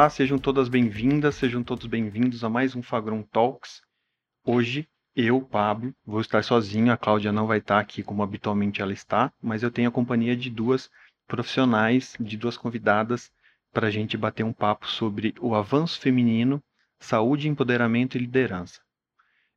Olá, sejam todas bem-vindas, sejam todos bem-vindos a mais um Fagron Talks. Hoje, eu, Pablo, vou estar sozinho, a Cláudia não vai estar aqui como habitualmente ela está, mas eu tenho a companhia de duas profissionais, de duas convidadas, para a gente bater um papo sobre o avanço feminino, saúde, empoderamento e liderança.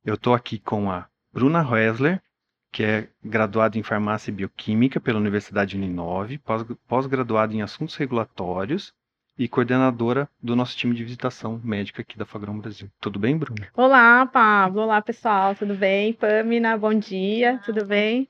Eu estou aqui com a Bruna Wessler, que é graduada em farmácia e bioquímica pela Universidade Uninove, pós-graduada em assuntos regulatórios e coordenadora do nosso time de visitação médica aqui da Fagrão Brasil. Tudo bem, Bruna? Olá, Pablo. Olá, pessoal. Tudo bem? Pamina, bom dia. Tudo bem?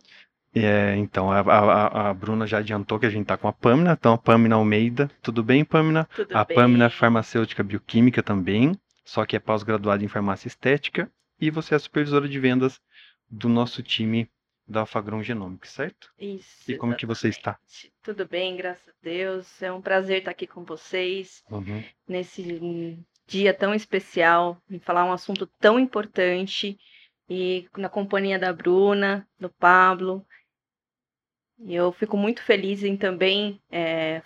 É, então, a, a, a, Bruna já adiantou que a gente está com a Pamina, então a Pamina Almeida. Tudo bem, Pamina? Tudo a bem. Pamina é farmacêutica bioquímica também, só que é pós-graduada em farmácia estética. E você é a supervisora de vendas do nosso time da Fagron Genomics, certo? Isso. E como que você está? Tudo bem, graças a Deus. É um prazer estar aqui com vocês Uhum. nesse dia tão especial, em falar um assunto tão importante e na companhia da Bruna, do Pablo. E eu fico muito feliz em também é,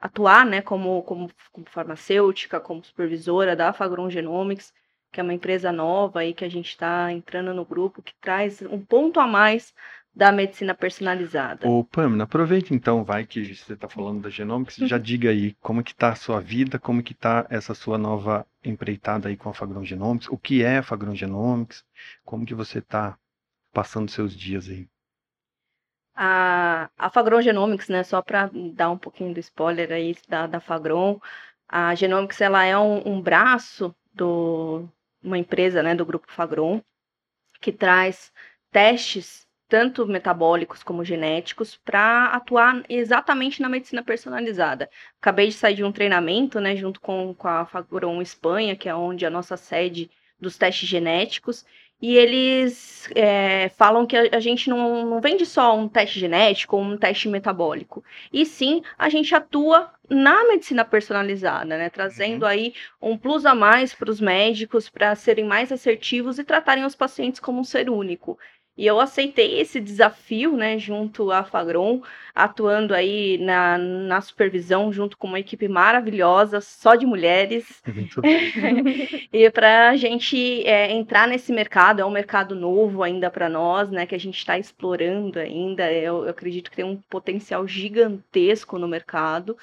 atuar, né, como, como, como farmacêutica, como supervisora da Fagron Genomics, que é uma empresa nova aí que a gente está entrando no grupo, que traz um ponto a mais da medicina personalizada. Ô, Pamela, aproveita então, vai que você está falando da Genomics, já diga aí como que tá a sua vida, como que tá essa sua nova empreitada aí com a Fagron Genomics, o que é a Fagron Genomics, como que você está passando seus dias aí. A, a Fagron Genomics, né, só para dar um pouquinho do spoiler aí da, da Fagron, a Genomics ela é um, um braço do uma empresa, né, do grupo Fagron, que traz testes tanto metabólicos como genéticos para atuar exatamente na medicina personalizada. Acabei de sair de um treinamento, né, junto com, com a Fagron Espanha, que é onde a nossa sede dos testes genéticos, e eles é, falam que a, a gente não, não vende só um teste genético ou um teste metabólico, e sim a gente atua na medicina personalizada, né? Trazendo aí um plus a mais para os médicos para serem mais assertivos e tratarem os pacientes como um ser único. E eu aceitei esse desafio, né, junto à Fagron, atuando aí na, na supervisão, junto com uma equipe maravilhosa, só de mulheres, e para a gente é, entrar nesse mercado, é um mercado novo ainda para nós, né? Que a gente está explorando ainda. Eu, eu acredito que tem um potencial gigantesco no mercado.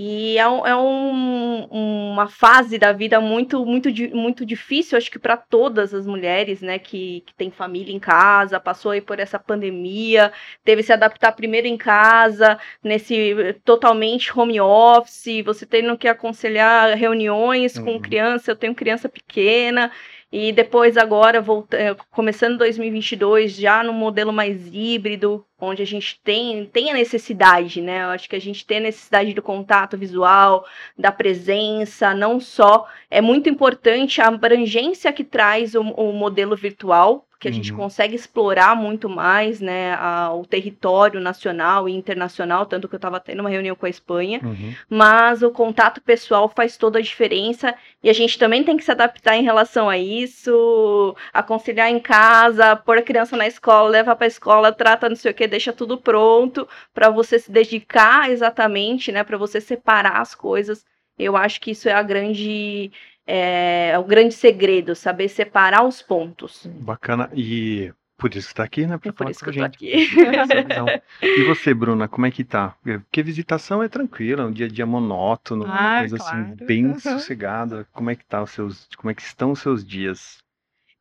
E é, é um- uma fase da vida muito, muito, muito difícil, acho que para todas as mulheres, né, que, que tem família em casa, passou aí por essa pandemia, teve que se adaptar primeiro em casa, nesse totalmente home office, você tendo que aconselhar reuniões com Uhum. criança, eu tenho criança pequena, e depois agora, volta, eh, começando 2022, já no modelo mais híbrido, onde a gente tem, tem a necessidade, né? Eu acho que a gente tem a necessidade do contato visual, da presença, não só. É muito importante a abrangência que traz o, o modelo virtual, que a gente Uhum. consegue explorar muito mais, né? a- o território nacional e internacional, tanto que eu estava tendo uma reunião com a Espanha Uhum. mas o contato pessoal faz toda a diferença e a gente também tem que se adaptar em relação a isso, aconselhar em casa, pôr a criança na escola, levar para a escola, trata não sei o que, deixa tudo pronto para você se dedicar exatamente, né, para você separar as coisas. Eu acho que isso é a grande é, é o grande segredo, saber separar os pontos. Bacana, e por isso que está aqui, né, para É por falar isso com que a eu tô aqui. visão. E você, Bruna, como é que tá? Porque visitação é tranquila, um dia a dia monótono, uma Ah, coisa assim, claro. bem Uhum. sossegada. Como é que tá os seus, como é que estão os seus dias?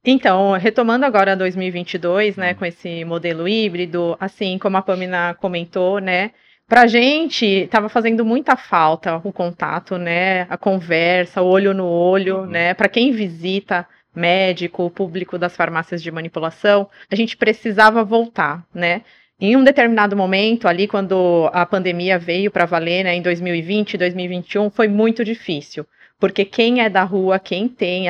Então, retomando agora 2022, né, Hum. com esse modelo híbrido, assim como a Pamina comentou, né, pra gente estava fazendo muita falta o contato, né, a conversa, o olho no olho, Uhum. né, para quem visita médico, o público das farmácias de manipulação, a gente precisava voltar, né? Em um determinado momento, ali quando a pandemia veio para valer, né, em 2020, 2021, foi muito difícil. Porque quem é da rua, quem tem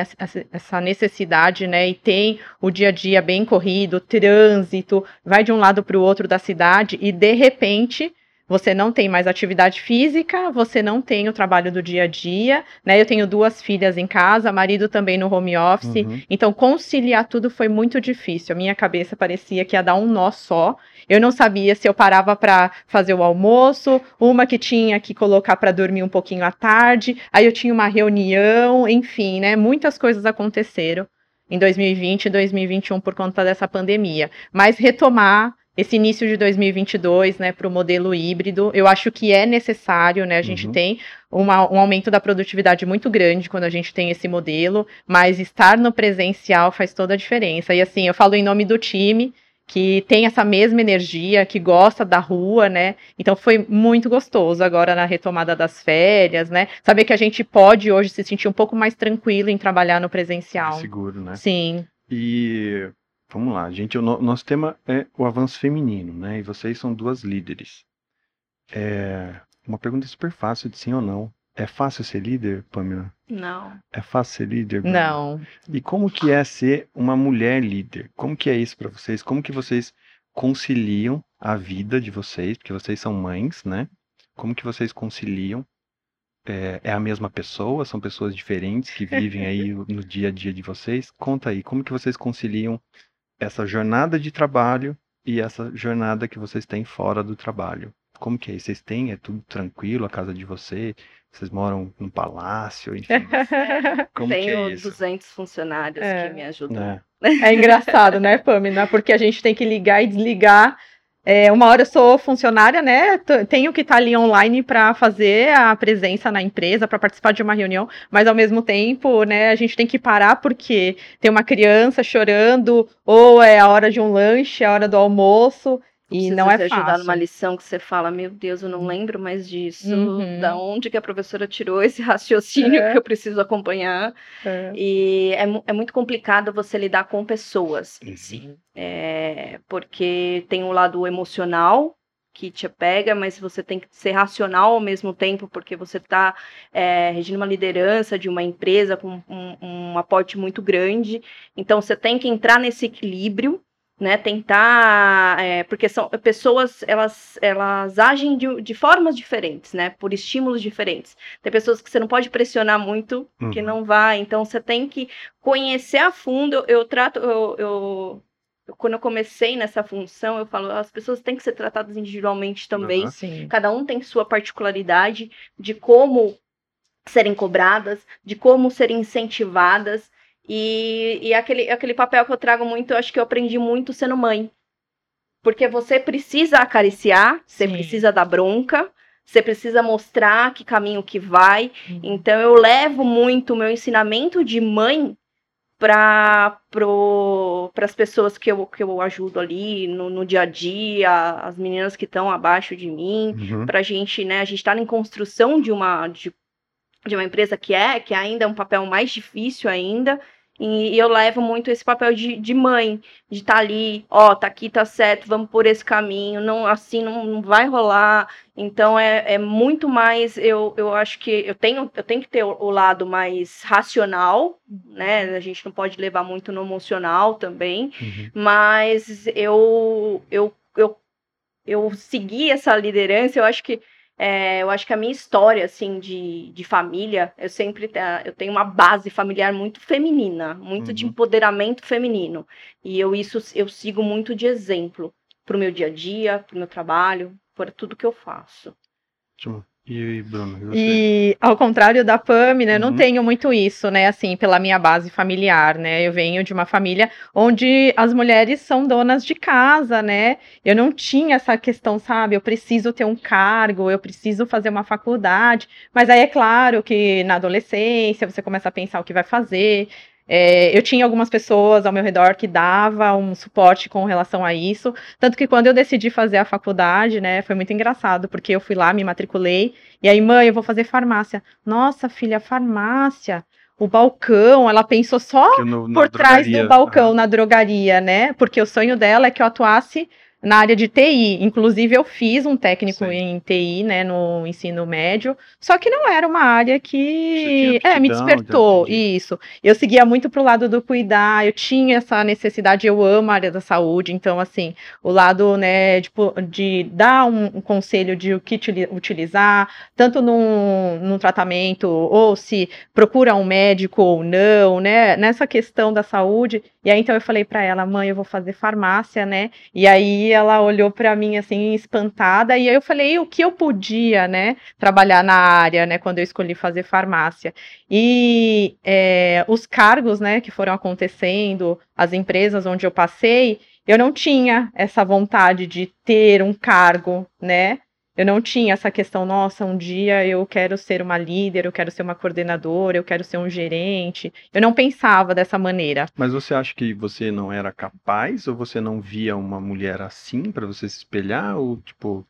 essa necessidade, né, e tem o dia a dia bem corrido, trânsito, vai de um lado para o outro da cidade e de repente você não tem mais atividade física, você não tem o trabalho do dia a dia, né? Eu tenho duas filhas em casa, marido também no home office, uhum. então conciliar tudo foi muito difícil. A minha cabeça parecia que ia dar um nó só. Eu não sabia se eu parava para fazer o almoço, uma que tinha que colocar para dormir um pouquinho à tarde, aí eu tinha uma reunião, enfim, né? Muitas coisas aconteceram em 2020 e 2021 por conta dessa pandemia. Mas retomar esse início de 2022, né, para o modelo híbrido, eu acho que é necessário, né, a gente uhum. tem uma, um aumento da produtividade muito grande quando a gente tem esse modelo, mas estar no presencial faz toda a diferença. E assim, eu falo em nome do time, que tem essa mesma energia, que gosta da rua, né? Então foi muito gostoso agora na retomada das férias, né? Saber que a gente pode hoje se sentir um pouco mais tranquilo em trabalhar no presencial. É seguro, né? Sim. E Vamos lá, gente. O no, nosso tema é o avanço feminino, né? E vocês são duas líderes. É uma pergunta super fácil de sim ou não. É fácil ser líder, Pamela? Não. É fácil ser líder? Bruno? Não. E como que é ser uma mulher líder? Como que é isso para vocês? Como que vocês conciliam a vida de vocês? Porque vocês são mães, né? Como que vocês conciliam? É, é a mesma pessoa? São pessoas diferentes que vivem aí no dia a dia de vocês? Conta aí, como que vocês conciliam essa jornada de trabalho e essa jornada que vocês têm fora do trabalho. Como que é? Vocês têm? É tudo tranquilo a casa de vocês? Vocês moram num palácio, enfim. Como Tenho que é isso? 200 funcionários é. que me ajudam. É. é engraçado, né, Pamela? Porque a gente tem que ligar e desligar é, uma hora eu sou funcionária, né? Tenho que estar tá ali online para fazer a presença na empresa, para participar de uma reunião, mas ao mesmo tempo, né, a gente tem que parar porque tem uma criança chorando, ou é a hora de um lanche, é a hora do almoço. E não é fácil. ajudar numa lição que você fala, meu Deus, eu não lembro mais disso. Uhum. Da onde que a professora tirou esse raciocínio é. que eu preciso acompanhar. É. E é, é, muito complicado você lidar com pessoas em si. É, porque tem o um lado emocional que te pega, mas você tem que ser racional ao mesmo tempo, porque você está é, regindo uma liderança de uma empresa com um, um aporte muito grande. Então você tem que entrar nesse equilíbrio né, tentar, é, porque são pessoas, elas, elas agem de, de, formas diferentes, né, por estímulos diferentes. Tem pessoas que você não pode pressionar muito, uhum. que não vai, então você tem que conhecer a fundo. Eu, eu trato, eu, eu, quando eu comecei nessa função, eu falo, as pessoas têm que ser tratadas individualmente também. Uhum. Cada um tem sua particularidade de como serem cobradas, de como serem incentivadas. E, e aquele, aquele papel que eu trago muito, eu acho que eu aprendi muito sendo mãe. Porque você precisa acariciar, você Sim. precisa dar bronca, você precisa mostrar que caminho que vai. Uhum. Então eu levo muito o meu ensinamento de mãe para pro, as pessoas que eu, que eu ajudo ali no, no dia a dia, as meninas que estão abaixo de mim, uhum. para a gente, né? A gente está em construção de uma, de, de uma empresa que é, que ainda é um papel mais difícil ainda, e, e eu levo muito esse papel de, de mãe, de estar tá ali, ó, tá aqui, tá certo, vamos por esse caminho, não assim não, não vai rolar. Então é, é muito mais, eu, eu acho que eu tenho, eu tenho que ter o, o lado mais racional, né? A gente não pode levar muito no emocional também, uhum. mas eu, eu, eu, eu segui essa liderança, eu acho que é, eu acho que a minha história, assim, de, de família, eu sempre eu tenho uma base familiar muito feminina, muito uhum. de empoderamento feminino. E eu isso eu sigo muito de exemplo para o meu dia a dia, para o meu trabalho, para tudo que eu faço. Ótimo. E, Bruno, e, e, ao contrário da Pami, né, uhum. não tenho muito isso, né, assim, pela minha base familiar, né, eu venho de uma família onde as mulheres são donas de casa, né, eu não tinha essa questão, sabe, eu preciso ter um cargo, eu preciso fazer uma faculdade, mas aí é claro que na adolescência você começa a pensar o que vai fazer, é, eu tinha algumas pessoas ao meu redor que dava um suporte com relação a isso. Tanto que quando eu decidi fazer a faculdade, né, foi muito engraçado, porque eu fui lá, me matriculei, e aí, mãe, eu vou fazer farmácia. Nossa, filha, farmácia. O balcão, ela pensou só no, por trás do balcão, uhum. na drogaria, né? Porque o sonho dela é que eu atuasse na área de TI. Inclusive, eu fiz um técnico Sim. em TI, né, no ensino médio, só que não era uma área que é, me despertou. Isso. Eu seguia muito pro lado do cuidar, eu tinha essa necessidade, eu amo a área da saúde, então, assim, o lado, né, tipo, de dar um, um conselho de o que utilizar, tanto num, num tratamento, ou se procura um médico ou não, né, nessa questão da saúde. E aí, então, eu falei para ela, mãe, eu vou fazer farmácia, né, e aí ela olhou para mim assim espantada e aí eu falei o que eu podia, né, trabalhar na área, né, quando eu escolhi fazer farmácia. E é, os cargos, né, que foram acontecendo, as empresas onde eu passei, eu não tinha essa vontade de ter um cargo, né? Eu não tinha essa questão, nossa, um dia eu quero ser uma líder, eu quero ser uma coordenadora, eu quero ser um gerente. Eu não pensava dessa maneira. Mas você acha que você não era capaz ou você não via uma mulher assim para você se espelhar ou tipo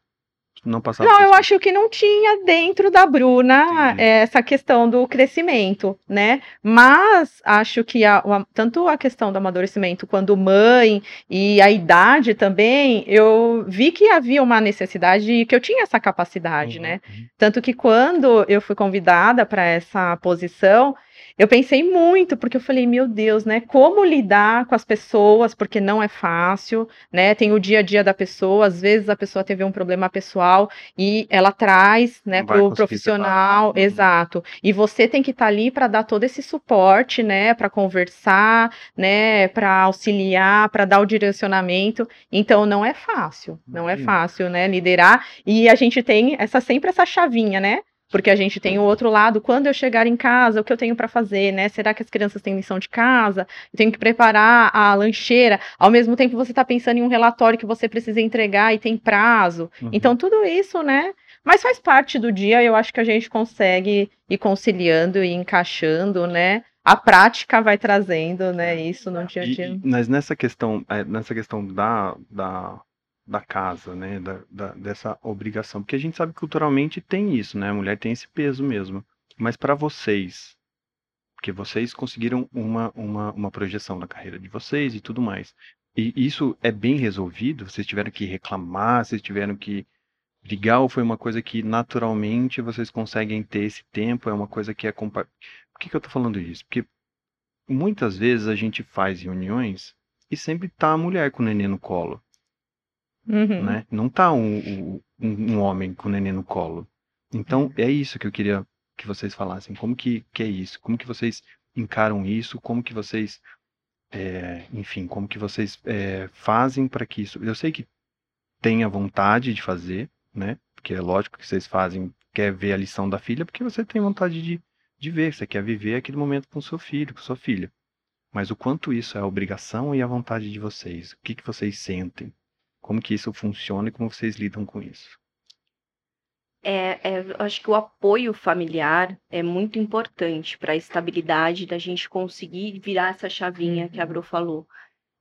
não passava Não, eu acho que não tinha dentro da Bruna é, essa questão do crescimento, né? Mas acho que a, a, tanto a questão do amadurecimento quanto mãe e a idade também, eu vi que havia uma necessidade que eu tinha essa capacidade, né? uhum. né? Tanto que quando eu fui convidada para essa posição, eu pensei muito, porque eu falei, meu Deus, né? Como lidar com as pessoas, porque não é fácil, né? Tem o dia a dia da pessoa, às vezes a pessoa teve um problema pessoal e ela traz, né, para o profissional, uhum. exato. E você tem que estar tá ali para dar todo esse suporte, né, para conversar, né, para auxiliar, para dar o direcionamento. Então não é fácil, não é fácil, né, liderar. E a gente tem essa sempre essa chavinha, né? Porque a gente tem o outro lado, quando eu chegar em casa, o que eu tenho para fazer, né? Será que as crianças têm lição de casa? Eu tenho que preparar a lancheira. Ao mesmo tempo, você está pensando em um relatório que você precisa entregar e tem prazo. Uhum. Então, tudo isso, né? Mas faz parte do dia, eu acho que a gente consegue ir conciliando e encaixando, né? A prática vai trazendo, né? Isso no dia a dia. E, mas nessa questão, é, nessa questão da, da da casa, né, da, da, dessa obrigação, porque a gente sabe que culturalmente tem isso, né, a mulher tem esse peso mesmo, mas para vocês, porque vocês conseguiram uma, uma, uma projeção na carreira de vocês e tudo mais, e isso é bem resolvido? Vocês tiveram que reclamar, vocês tiveram que brigar ou foi uma coisa que naturalmente vocês conseguem ter esse tempo, é uma coisa que é compa... Por que, que eu tô falando isso? Porque muitas vezes a gente faz reuniões e sempre tá a mulher com o neném no colo. Uhum. Né? Não tá um, um, um, homem com o neném no colo. Então, uhum. é isso que eu queria que vocês falassem. Como que, que é isso? Como que vocês encaram isso? Como que vocês, é, enfim, como que vocês é, fazem para que isso... Eu sei que tem a vontade de fazer, né? Porque é lógico que vocês fazem, quer ver a lição da filha, porque você tem vontade de, de ver, você quer viver aquele momento com seu filho, com sua filha. Mas o quanto isso é a obrigação e a vontade de vocês? O que, que vocês sentem? Como que isso funciona e como vocês lidam com isso? É, é, acho que o apoio familiar é muito importante para a estabilidade da gente conseguir virar essa chavinha que a uhum. Bru falou.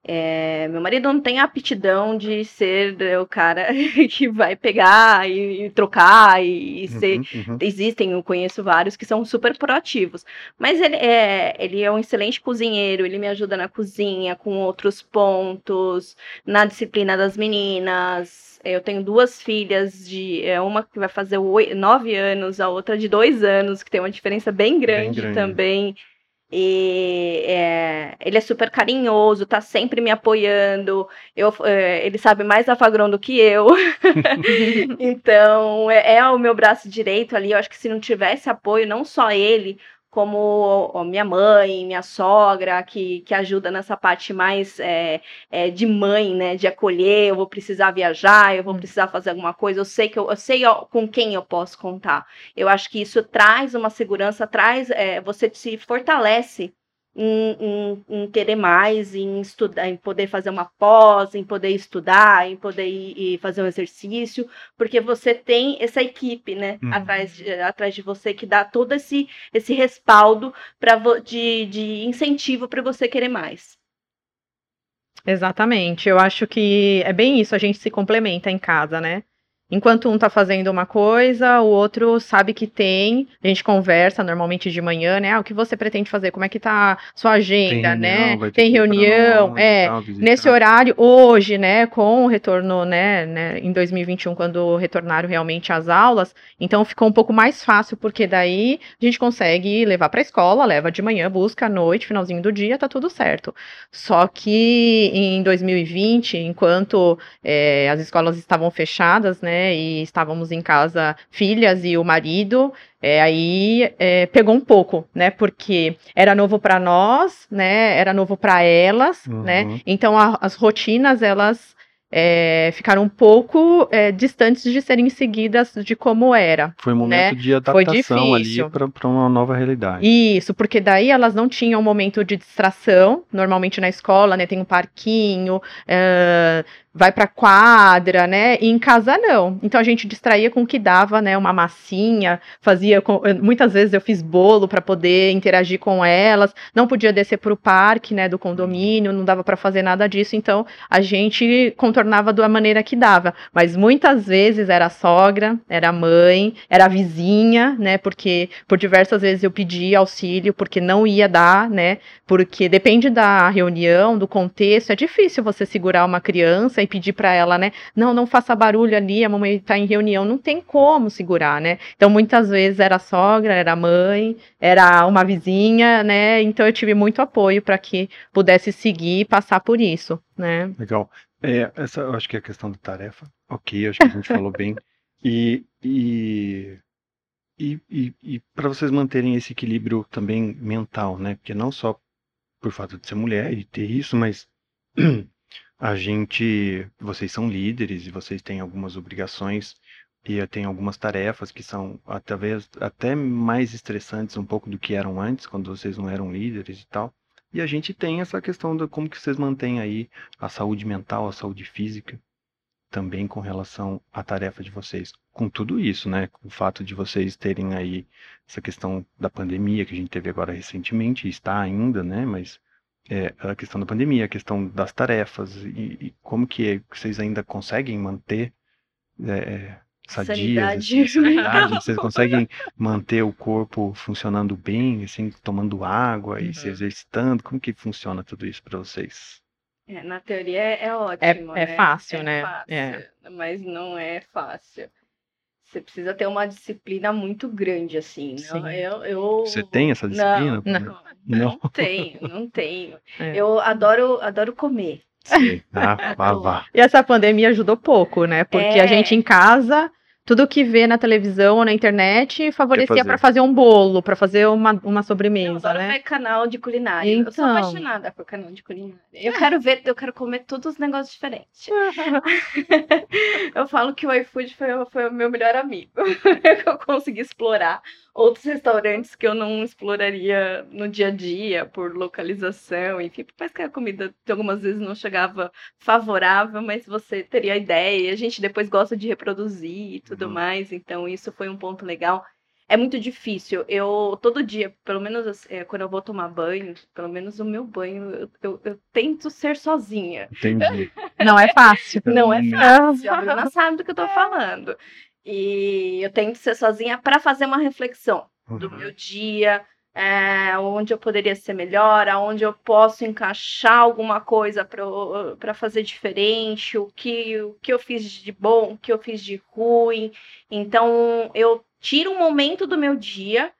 É, meu marido não tem a aptidão de ser o cara que vai pegar e, e trocar e, e uhum, ser. Uhum. Existem, eu conheço vários que são super proativos. Mas ele é, ele é um excelente cozinheiro, ele me ajuda na cozinha, com outros pontos, na disciplina das meninas. Eu tenho duas filhas, de é, uma que vai fazer oito, nove anos, a outra de dois anos, que tem uma diferença bem grande, bem grande. também. E é, ele é super carinhoso, tá sempre me apoiando. Eu, é, ele sabe mais da Fagron do que eu. então, é, é, o meu braço direito ali. Eu acho que se não tivesse apoio, não só ele, como minha mãe, minha sogra, que, que ajuda nessa parte mais é, é, de mãe, né? De acolher, eu vou precisar viajar, eu vou hum. precisar fazer alguma coisa, eu sei que eu, eu sei com quem eu posso contar. Eu acho que isso traz uma segurança, traz, é, você se fortalece em, em, em, querer mais, em estudar, em poder fazer uma pós, em poder estudar, em poder ir, ir fazer um exercício, porque você tem essa equipe, né, uhum. atrás, de, atrás de você que dá todo esse, esse respaldo para de, de incentivo para você querer mais. Exatamente. Eu acho que é bem isso, a gente se complementa em casa, né? Enquanto um está fazendo uma coisa, o outro sabe que tem. A gente conversa normalmente de manhã, né? Ah, o que você pretende fazer? Como é que tá sua agenda, Tem né? reunião, ter Tem reunião, é. tal. Nesse horário, hoje, né, com o retorno, né, né, em 2021, quando retornaram realmente as aulas, então ficou um pouco mais fácil, porque daí a gente consegue levar para a escola, leva de manhã, busca à noite, finalzinho do dia, tá tudo certo. Só que em 2020, enquanto é, as escolas estavam fechadas, né, e estávamos em casa, filhas e o marido, é, aí é, pegou um pouco, né, porque era novo para nós, né, era novo para elas, né, Uhum. então a- as rotinas elas é, ficaram um pouco é, distantes de serem seguidas de como era. Foi um momento de né? Foi adaptação ali para uma nova realidade. Isso, porque daí elas não tinham um momento de distração. Normalmente na escola, né, tem um parquinho, vai pra quadra, né? E em casa não. Então a gente distraía com o que dava, né? Uma massinha, fazia. com- muitas vezes eu fiz bolo para poder interagir com elas. Não podia descer pro parque, né? Do condomínio, não dava para fazer nada disso. Então a gente contornava da maneira que dava. Mas muitas vezes era a sogra, era a mãe, era a vizinha, né? Porque por diversas vezes eu pedi auxílio porque não ia dar, né? Porque depende da reunião, do contexto. É difícil você segurar uma criança pedir para ela, né? Não, não faça barulho ali, a mamãe está em reunião. Não tem como segurar, né? Então muitas vezes era a sogra, era a mãe, era uma vizinha, né? Então eu tive muito apoio para que pudesse seguir e passar por isso, né? Legal. É, essa eu acho que é a questão da tarefa. Ok, acho que a gente falou bem. E, e, e, e, e para vocês manterem esse equilíbrio também mental, né? Porque não só por fato de ser mulher e ter isso, mas a gente, vocês são líderes e vocês têm algumas obrigações e tem algumas tarefas que são talvez até mais estressantes um pouco do que eram antes, quando vocês não eram líderes e tal. E a gente tem essa questão de como que vocês mantêm aí a saúde mental, a saúde física, também com relação à tarefa de vocês. Com tudo isso, né? Com o fato de vocês terem aí essa questão da pandemia que a gente teve agora recentemente, está ainda, né? Mas é, a questão da pandemia, a questão das tarefas, e, e como que é, que vocês ainda conseguem manter é, sadias, Sanidade. assim, sanidade? Vocês conseguem manter o corpo funcionando bem, assim, tomando água e se Uhum. exercitando? Como que funciona tudo isso para vocês? É, na teoria é, é ótimo, é né? fácil, É né? fácil, É. Mas não é fácil. Você precisa ter uma disciplina muito grande, assim. né? Sim. Eu, eu... Você tem essa disciplina? Não, Não. Não, não Não? tenho, não tenho. É. Eu adoro, adoro comer. Sei. Ah, vá, vá. E essa pandemia ajudou pouco, né? Porque É. a gente em casa, tudo que vê na televisão ou na internet favorecia para fazer um bolo, para fazer uma, uma Eu sobremesa, adoro né? ver canal de culinária. Eu sou Então. apaixonada por canal de culinária. Eu quero ver, eu quero comer todos os negócios diferentes. eu falo que o iFood foi, foi o meu melhor amigo. eu consegui explorar outros restaurantes que eu não exploraria no dia a dia, por localização, enfim, por mais que a comida algumas vezes não chegava favorável, mas você teria a ideia, a gente depois gosta de reproduzir e tudo Uhum. mais, então isso foi um ponto legal. É muito difícil. Eu, todo dia, pelo menos é, quando eu vou tomar banho, pelo menos o meu banho, eu, eu, eu tento ser sozinha. Entendi. Não é fácil. Não é Hum. fácil, a Bruna sabe do que eu tô falando. E eu tento ser sozinha para fazer uma reflexão do Uhum. meu dia, é, onde eu poderia ser melhor, aonde eu posso encaixar alguma coisa para fazer diferente, o que, o que eu fiz de bom, o que eu fiz de ruim. Então, eu tiro um momento do meu dia.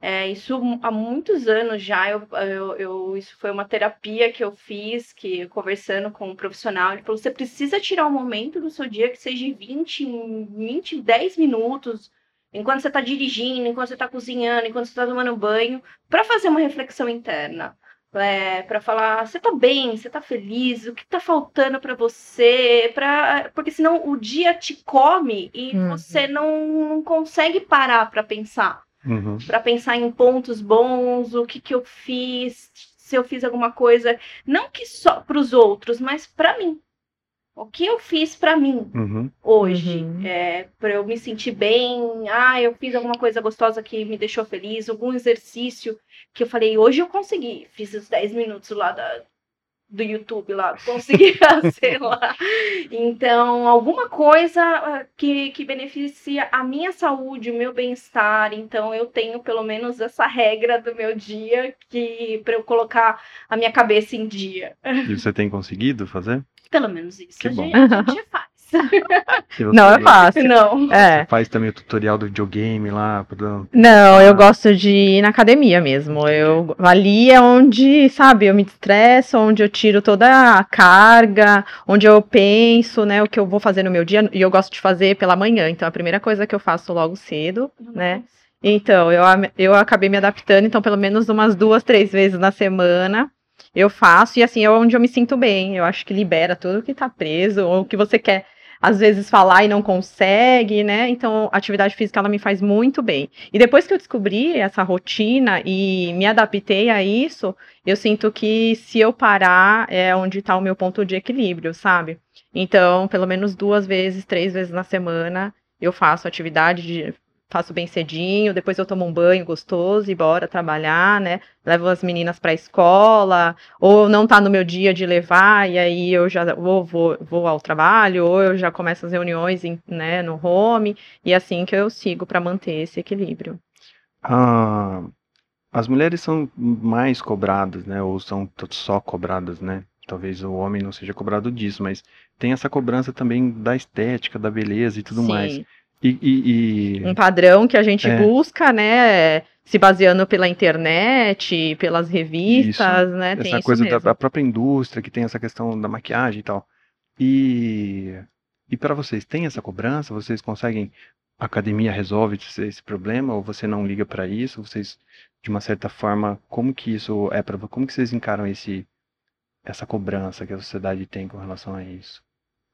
é, isso há muitos anos já, eu, eu, eu- isso foi uma terapia que eu fiz, que conversando com um profissional, ele falou, você precisa tirar um momento do seu dia que seja 20, 20 10 minutos, enquanto você está dirigindo, enquanto você está cozinhando, enquanto você está tomando banho, para fazer uma reflexão interna. É, para falar, você tá bem, você tá feliz, o que tá faltando para você, pra... porque senão o dia te come e Uhum. você não, não consegue parar para pensar, Uhum. para pensar em pontos bons, o que que eu fiz, se eu fiz alguma coisa, não que só para os outros, mas para mim. O que eu fiz para mim? Uhum. hoje, Uhum. é, para eu me sentir bem. Ah, eu fiz alguma coisa gostosa que me deixou feliz, algum exercício que eu falei, hoje eu consegui. Fiz os 10 minutos lá da, do YouTube lá, consegui fazer lá. Então, alguma coisa ah, que, que beneficia a minha saúde, o meu bem-estar. Então, eu tenho pelo menos essa regra do meu dia que para eu colocar a minha cabeça em dia. E você tem conseguido fazer? Pelo menos isso Que a bom. gente, a gente faz. Você- Não é fácil. Não. É. Faz também o tutorial do videogame lá. pra- Não, eu gosto de ir na academia mesmo. Eu ali é onde, sabe, eu me estresso, onde eu tiro toda a carga, onde eu penso, né, o que eu vou fazer no meu dia, e eu gosto de fazer pela manhã. Então a primeira coisa que eu faço logo cedo, né? Então, eu, eu acabei me adaptando, então pelo menos umas duas, três vezes na semana eu faço, e assim, é onde eu me sinto bem. Eu acho que libera tudo que tá preso, ou que você quer, às vezes, falar e não consegue, né? Então, atividade física, ela me faz muito bem. E depois que eu descobri essa rotina e me adaptei a isso, eu sinto que se eu parar, é onde tá o meu ponto de equilíbrio, sabe? Então, pelo menos duas vezes, três vezes na semana, eu faço atividade de faço bem cedinho, depois eu tomo um banho gostoso e bora trabalhar, né? Levo as meninas para a escola, ou não tá no meu dia de levar, e aí eu já vou, vou, vou ao trabalho, ou eu já começo as reuniões em- né, no home, e é assim que eu sigo para manter esse equilíbrio. Ah, as mulheres são mais cobradas, né? Ou são só cobradas, né? Talvez o homem não seja cobrado disso, mas tem essa cobrança também da estética, da beleza e tudo mais. E, e- e- um padrão que a gente É. busca, né? Se baseando pela internet, pelas revistas, né? Tem essa isso coisa da, da própria indústria que tem essa questão da maquiagem e tal. E, e para vocês, tem essa cobrança? Vocês conseguem? A academia resolve esse, esse problema ou você não liga para isso? Vocês, de uma certa forma, como que isso é para como que vocês encaram esse essa cobrança que a sociedade tem com relação a isso?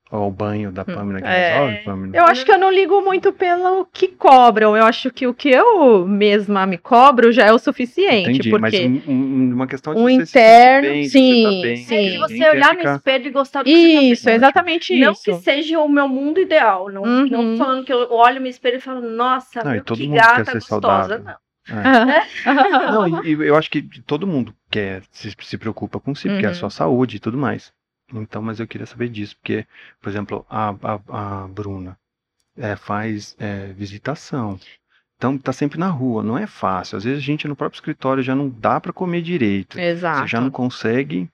Ou o banho da Pâmela que é. resolve, Pâmela? Eu acho que eu não ligo muito pelo que cobram. Eu acho que o que eu mesma me cobro já é o suficiente. Entendi, porque mas um- um- uma questão de um você se sentir interno, bem, de sim, você tá bem, sim. É de você olhar no espelho e gostar do que você tá Isso, exatamente Não isso. que seja o meu mundo ideal, não, Uhum. não falando que eu olho no espelho e falo, nossa, Não, e meu, todo que mundo quer gata ser gostosa. saudável. Não. É. Não, e, e eu acho que todo mundo quer, se, se preocupa com si, porque é a Uhum. sua saúde e tudo mais. Então, mas eu queria saber disso, porque, por exemplo, a, a, a Bruna é, faz é, visitação. Então, tá sempre na rua, não é fácil. Às vezes a gente no próprio escritório já não dá para comer direito. Exato. Você já não consegue.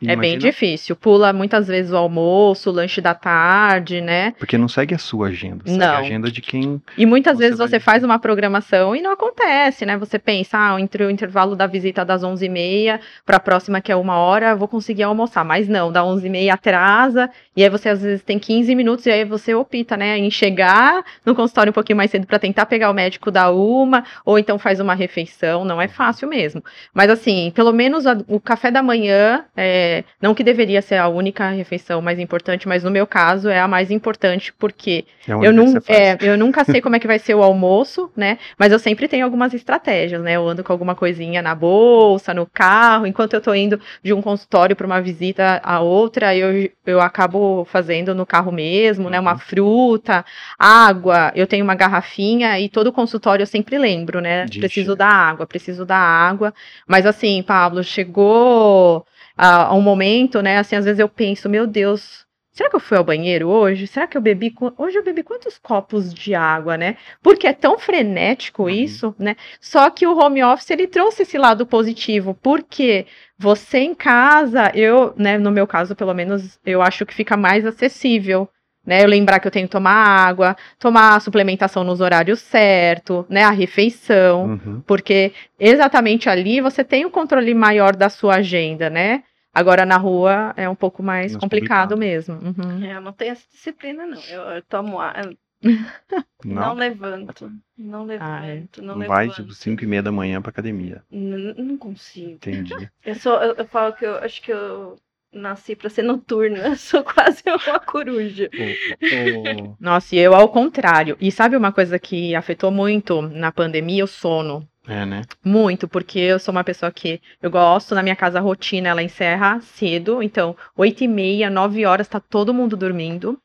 E É bem imagina- difícil. Pula muitas vezes o almoço, o lanche da tarde, né? Porque não segue a sua agenda, segue Não. a agenda de quem. E muitas Você vezes vai- você faz uma programação e não acontece, né? Você pensa, ah, entre o intervalo da visita das 11h30 para a próxima, que é uma hora, eu vou conseguir almoçar. Mas não, da 11h30 atrasa, e aí você às vezes tem 15 minutos, e aí você opta, né, em chegar no consultório um pouquinho mais cedo para tentar pegar o médico da uma, ou então faz uma refeição. Não é fácil mesmo. Mas assim, pelo menos a- o café da manhã, é, não que deveria ser a única refeição mais importante, mas no meu caso é a mais importante, porque É eu, nun- é, eu nunca sei como é que vai ser o almoço, né? Mas eu sempre tenho algumas estratégias, né? Eu ando com alguma coisinha na bolsa, no carro, enquanto eu tô indo de um consultório para uma visita a outra, eu, eu acabo fazendo no carro mesmo, né? Uma Uhum. fruta, água, eu tenho uma garrafinha e todo consultório eu sempre lembro, né? Preciso da água, preciso da água. Mas assim, Pablo, chegou a, a um momento, né? Assim, às vezes eu penso, meu Deus, será que eu fui ao banheiro hoje? Será que eu bebi? Hoje eu bebi quantos copos de água, né? Porque é tão frenético Uhum. isso, né? Só que o home office ele trouxe esse lado positivo, porque você em casa, eu, né, no meu caso, pelo menos, eu acho que fica mais acessível. Né, eu lembrar que eu tenho que tomar água, tomar a suplementação nos horários certos, né, a refeição, Uhum. porque exatamente ali você tem o controle maior da sua agenda, né? Agora na rua é um pouco mais, Mais complicado, complicado. mesmo. Uhum. É, eu não tenho essa disciplina, não. Eu, eu tomo ar, não, Não, levanto. Não levanto, Ah, é. não, não vai levanto. tipo 5 e meia da manhã pra academia. N- não consigo. Entendi. Eu sou, eu, eu falo que eu acho que eu nasci pra ser noturna. Eu sou quase uma coruja. O- o- Nossa, e eu ao contrário. E sabe uma coisa que afetou muito na pandemia? O sono. É, né? Muito, porque eu sou uma pessoa que eu gosto, na minha casa a rotina ela encerra cedo, então 8 e meia, 9 horas tá todo mundo dormindo.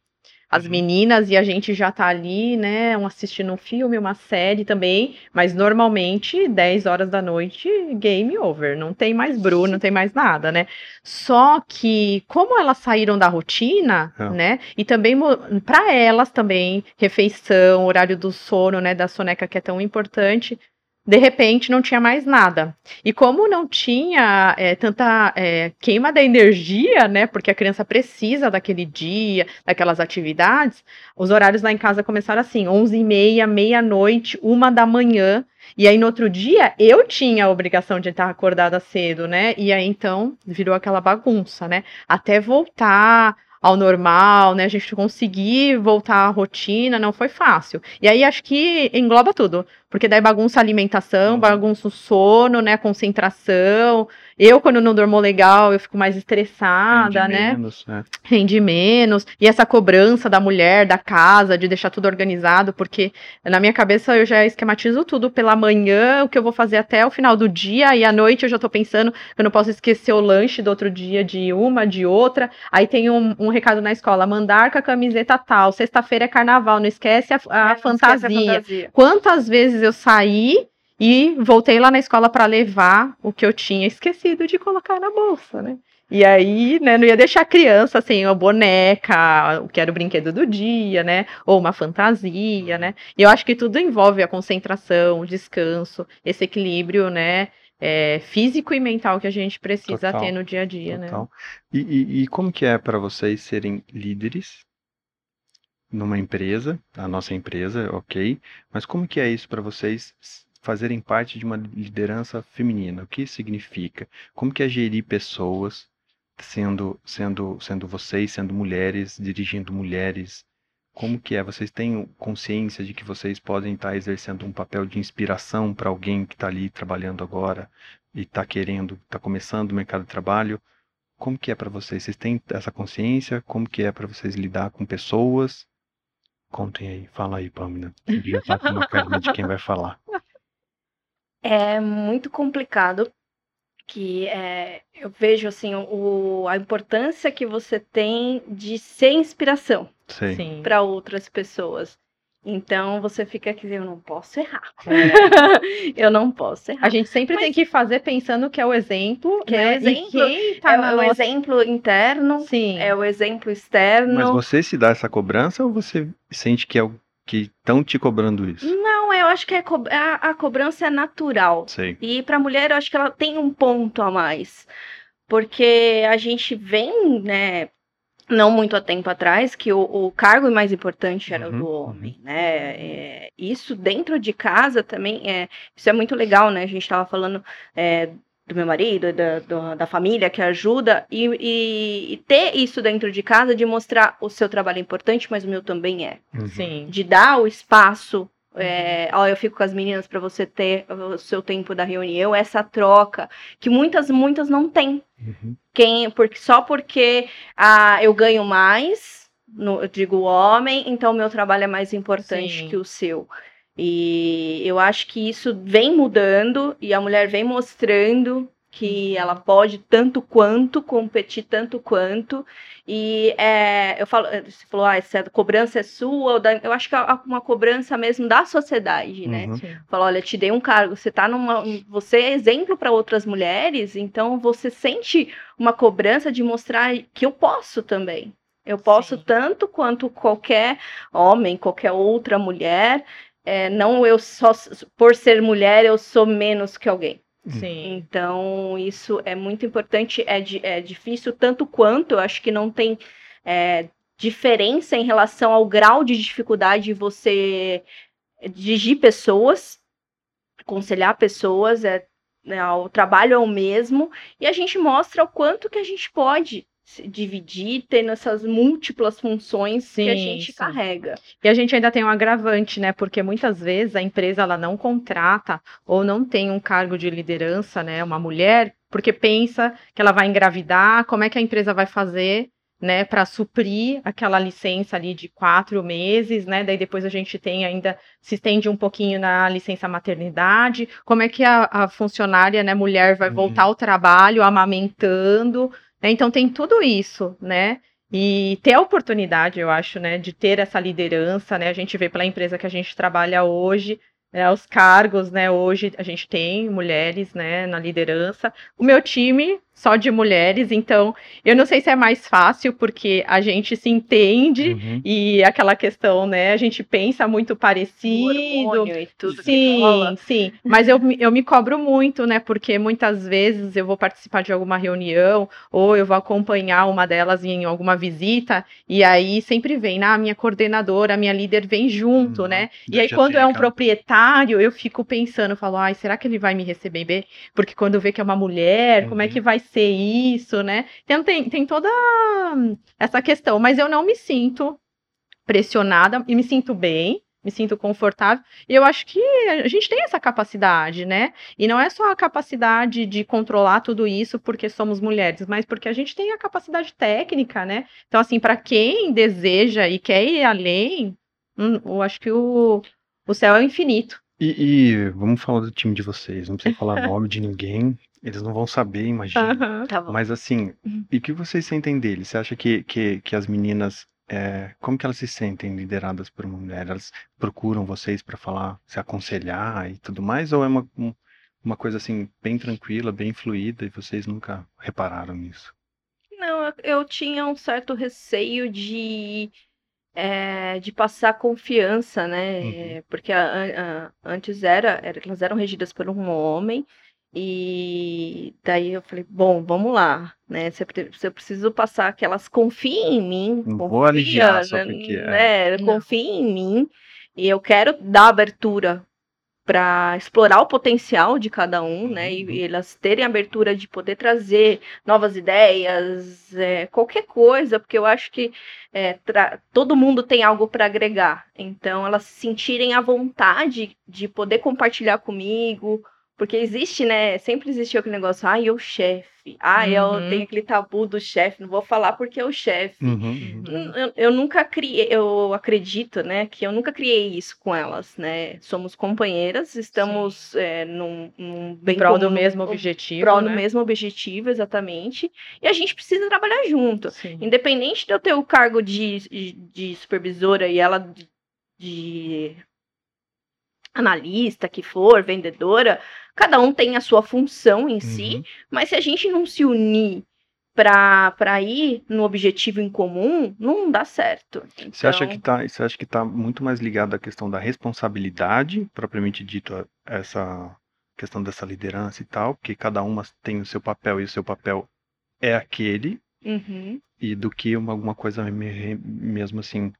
as Uhum. meninas e a gente já tá ali, né, um assistindo um filme, uma série também, mas normalmente 10 horas da noite, game over, não tem mais Bru, não tem mais nada, né? Só que como elas saíram da rotina, É. né, e também para elas também, refeição, horário do sono, né, da soneca que é tão importante, de repente não tinha mais nada. E como não tinha é, tanta é, queima da energia, né? Porque a criança precisa daquele dia, daquelas atividades, os horários lá em casa começaram assim: 11 e meia, meia-noite, uma da manhã. E aí no outro dia eu tinha a obrigação de estar acordada cedo, né? E aí então virou aquela bagunça, né? Até voltar ao normal, né? A gente conseguir voltar à rotina não foi fácil. E aí acho que engloba tudo, porque daí bagunça a alimentação, Uhum. bagunça o sono, né? Concentração. Eu, quando não durmo legal, eu fico mais estressada, Rende né? menos, né? rende menos, e essa cobrança da mulher, da casa, de deixar tudo organizado, porque na minha cabeça eu já esquematizo tudo pela manhã, o que eu vou fazer até o final do dia, e à noite eu já tô pensando que eu não posso esquecer o lanche do outro dia de uma, de outra. Aí tem um, um recado na escola: mandar com a camiseta tal, sexta-feira é carnaval, não esquece a, a É, não esquece fantasia. fantasia. Quantas vezes eu saí e voltei lá na escola para levar o que eu tinha esquecido de colocar na bolsa, né? E aí, né, não ia deixar a criança sem uma boneca, o que era o brinquedo do dia, né? Ou uma fantasia, né? E eu acho que tudo envolve a concentração, o descanso, esse equilíbrio, né? é, físico e mental que a gente precisa Total, ter no dia a dia, né? Total. E, e, e como que é para vocês serem líderes numa empresa, a nossa empresa, ok, mas como que é isso para vocês fazerem parte de uma liderança feminina? O que isso significa? Como que é gerir pessoas, sendo, sendo, sendo vocês, sendo mulheres, dirigindo mulheres? Como que é? Vocês têm consciência de que vocês podem estar exercendo um papel de inspiração para alguém que está ali trabalhando agora e está querendo, está começando o mercado de trabalho? Como que é para vocês? Vocês têm essa consciência? Como que é para vocês lidar com pessoas? Contem aí, fala aí. Você já tá com uma carinha de quem vai falar. É muito complicado que é, eu vejo assim o, a importância que você tem de ser inspiração para outras pessoas. Então você fica aqui, eu não posso errar. É. eu não posso errar. A gente sempre tem que fazer pensando que é o exemplo, Que é o né? exemplo, tá é o nossa... exemplo interno, Sim. é o exemplo externo. Mas você se dá essa cobrança ou você sente que é o que estão te cobrando isso? Não, eu acho que é co- a, a cobrança é natural. Sei. E para a mulher, eu acho que ela tem um ponto a mais. Porque a gente vem, né, não muito há tempo atrás, que o, o cargo mais importante era o Uhum, do homem, né? É, isso dentro de casa também é. Isso é muito legal, né? A gente estava falando é, do meu marido, da, do- da família que ajuda, e, e- e ter isso dentro de casa de mostrar o seu trabalho é importante, mas o meu também é Uhum. Sim. de dar o espaço. É, ó, eu fico com as meninas para você ter o seu tempo da reunião, essa troca que muitas, muitas não têm. Uhum. Quem, porque só porque ah, eu ganho mais, no- eu digo homem, então o meu trabalho é mais importante Sim. que o seu. E eu acho que isso vem mudando e a mulher vem mostrando que ela pode tanto quanto competir tanto quanto e é, eu falo você falou ah, essa cobrança é sua ou da- eu acho que é uma cobrança mesmo da sociedade né Uhum. Fala, olha, te dei um cargo, você tá numa. Você é exemplo para outras mulheres, então você sente uma cobrança de mostrar que eu posso também. Eu posso Sim. tanto quanto qualquer homem, qualquer outra mulher. É, não eu só por ser mulher eu sou menos que alguém. Sim. Então isso é muito importante. É, é difícil tanto quanto. Eu acho que não tem é, diferença em relação ao grau de dificuldade de você dirigir pessoas, aconselhar pessoas, é, né, o trabalho é o mesmo, e a gente mostra o quanto que a gente pode dividir, tendo essas múltiplas funções que a Sim, gente sim. carrega. E a gente ainda tem um agravante, né? Porque muitas vezes a empresa ela não contrata ou não tem um cargo de liderança, né? Uma mulher, porque pensa que ela vai engravidar, como é que a empresa vai fazer, né? Para suprir aquela licença ali de quatro meses, né? Daí depois a gente tem ainda se estende um pouquinho na licença maternidade. Como é que a, a funcionária, né? Mulher vai Uhum. voltar ao trabalho amamentando? Né? Então tem tudo isso, né? e ter a oportunidade, eu acho, né, de ter essa liderança, né? A gente vê pela empresa que a gente trabalha hoje, né, os cargos, né? Hoje a gente tem mulheres, né, na liderança. O meu time só de mulheres, então eu não sei se é mais fácil porque a gente se entende Uhum. e aquela questão, né? A gente pensa muito parecido. e tudo que sim, rola. sim. Mas eu, me- eu me cobro muito, né? Porque muitas vezes eu vou participar de alguma reunião ou eu vou acompanhar uma delas em alguma visita e aí sempre vem, ah, a minha coordenadora, a minha líder vem junto, Uhum. né? E Daí aí quando é um proprietário, eu fico pensando, falo, ai, será que ele vai me receber bem? Porque quando vê que é uma mulher, como é Uhum. que vai ser isso, né? Então tem, tem toda essa questão, mas eu não me sinto pressionada e me sinto bem, me sinto confortável. E eu acho que a gente tem essa capacidade, né? E não é só a capacidade de controlar tudo isso porque somos mulheres, mas porque a gente tem a capacidade técnica, né? Então, assim, para quem deseja e quer ir além, hum, eu acho que o, o céu é infinito. E, e vamos falar do time de vocês. Não precisa falar nome de ninguém. Eles não vão saber, imagina. Aham. Tá bom. Mas assim, Uhum. e o que vocês sentem deles? Você acha que, que, que as meninas, é, como que elas se sentem lideradas por uma mulher? Elas procuram vocês para falar, se aconselhar e tudo mais? Ou é uma, um- uma coisa assim, bem tranquila, bem fluida e vocês nunca repararam nisso? Não, eu, eu tinha um certo receio de, é, de passar confiança, né? Uhum. Porque a- a- antes era, era- elas eram regidas por um homem, e daí eu falei, bom, vamos lá, né? Se eu, preciso passar que elas confiem em mim, Não vou confia, aliviar só né, porque é. né, Não. confiem em mim, e eu quero dar abertura para explorar o potencial de cada um, né? E, Uhum. e elas terem abertura de poder trazer novas ideias, é, qualquer coisa, porque eu acho que é, tra- todo mundo tem algo para agregar. Então, elas se sentirem à vontade de poder compartilhar comigo, porque existe, né? Sempre existiu aquele negócio, ah, eu chefe, ah, eu Uhum. tenho aquele tabu do chefe, não vou falar porque é o chefe. Uhum, uhum. Uhum. Eu, eu nunca criei, eu acredito, né, que eu nunca criei isso com elas, né? Somos companheiras, estamos é, num, num bem Em prol do mesmo objetivo. prol né? do mesmo objetivo, exatamente. E a gente precisa trabalhar junto. Sim. Independente de eu ter o cargo de, de, de supervisora e ela de, de analista, que for, vendedora, cada um tem a sua função em si, Uhum. mas se a gente não se unir para ir no objetivo em comum, não dá certo. Você acha Então, que tá, você acha que tá muito mais ligado à questão da responsabilidade, propriamente dito, a- essa questão dessa liderança e tal, porque cada uma tem o seu papel e o seu papel é aquele, Uhum. e do que uma, alguma coisa me- mesmo assim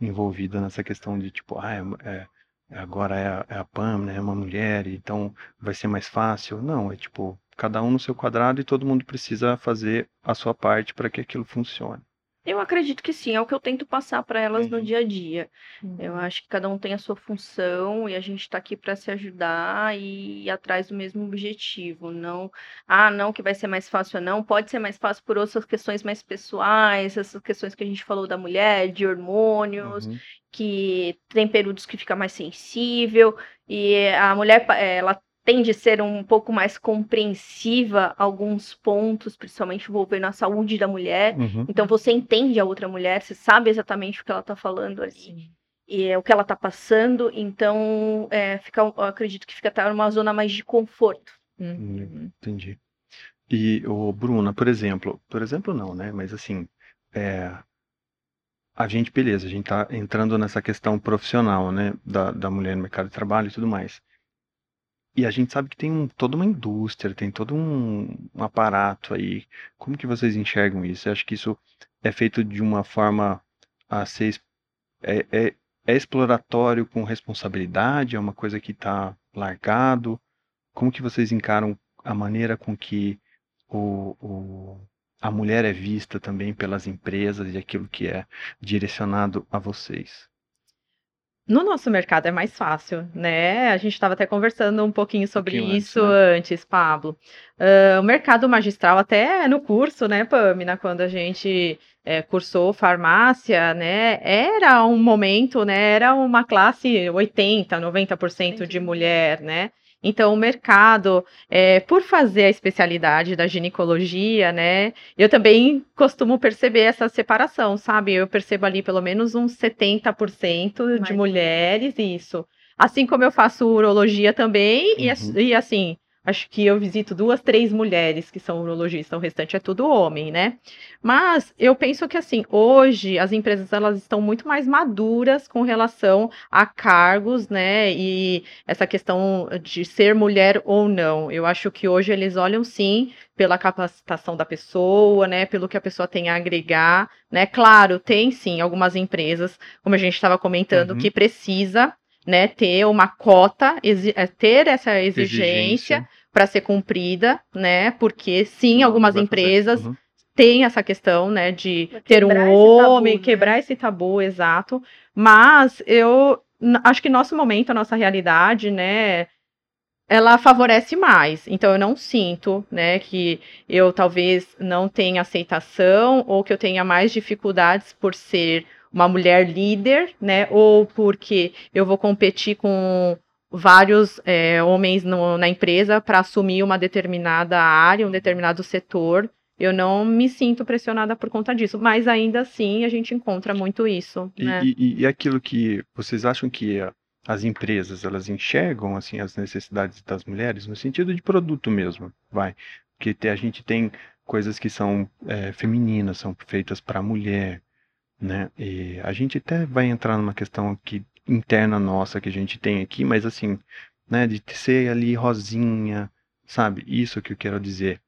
envolvida nessa questão de tipo, ah, é, é- agora é a, é a Pam, né, é uma mulher, então vai ser mais fácil. Não, é tipo, cada um no seu quadrado e todo mundo precisa fazer a sua parte para que aquilo funcione. Eu acredito que sim, é o que eu tento passar para elas no Uhum. dia a dia. Eu Uhum. acho que cada um tem a sua função e a gente está aqui para se ajudar e ir atrás do mesmo objetivo. Não, ah, não, que vai ser mais fácil, não. Pode ser mais fácil por outras questões mais pessoais, essas questões que a gente falou da mulher, de hormônios, Uhum. que tem períodos que fica mais sensível e a mulher eh, ela tende a ser um pouco mais compreensiva a alguns pontos, principalmente envolvendo a saúde da mulher. Uhum. Então você entende a outra mulher, você sabe exatamente o que ela está falando ali Sim. e é o que ela está passando. Então é, fica, eu acredito que fica até numa zona mais de conforto. Uhum. Entendi. E o Bruna, por exemplo, por exemplo não, né? Mas assim, é, a gente, beleza, a gente tá entrando nessa questão profissional, né? Da, da mulher no mercado de trabalho e tudo mais. E a gente sabe que tem um, toda uma indústria, tem todo um, um aparato aí. Como que vocês enxergam isso? Você acha que isso é feito de uma forma a ser é, é, é exploratório com responsabilidade? É uma coisa que está largado? Como que vocês encaram a maneira com que o, o- a mulher é vista também pelas empresas e aquilo que é direcionado a vocês? No nosso mercado é mais fácil, né? A gente estava até conversando um pouquinho sobre pouquinho antes, isso né? antes, Pablo. Ah, o mercado magistral, até no curso, né, Pamina, quando a gente eh, cursou farmácia, né, era um momento, né, era uma classe 80, 90% de mulher, né? Então, o mercado, é, por fazer a especialidade da ginecologia, né, eu também costumo perceber essa separação, sabe? Eu percebo ali pelo menos uns 70% de mulheres, isso. Assim como eu faço urologia também, uhum. e, e assim, acho que eu visito duas, três mulheres que são urologistas, o restante é tudo homem, né? Mas eu penso que assim, hoje as empresas elas estão muito mais maduras com relação a cargos, né? E essa questão de ser mulher ou não. Eu acho que hoje eles olham sim pela capacitação da pessoa, né? Pelo que a pessoa tem a agregar, né? Claro, tem sim algumas empresas, como a gente estava comentando, uhum. que precisa né, ter uma cota, é, ter essa exigência, para ser cumprida, né? Porque sim, algumas empresas uhum. têm essa questão, né, de ter um homem, tabu, né? quebrar esse tabu, exato. Mas eu acho que nosso momento, a nossa realidade, né, ela favorece mais. Então eu não sinto, né, que eu talvez não tenha aceitação ou que eu tenha mais dificuldades por ser uma mulher líder, né? Ou porque eu vou competir com vários é, homens no, na empresa para assumir uma determinada área, um determinado setor. Eu não me sinto pressionada por conta disso, mas ainda assim a gente encontra muito isso. E, né? e, e aquilo que vocês acham que as empresas elas enxergam assim as necessidades das mulheres no sentido de produto mesmo, vai? Porque a gente tem coisas que são é, femininas, são feitas para a mulher, né? E a gente até vai entrar numa questão aqui interna nossa que a gente tem aqui, mas assim, né, de ser ali rosinha, sabe? Isso que eu quero dizer.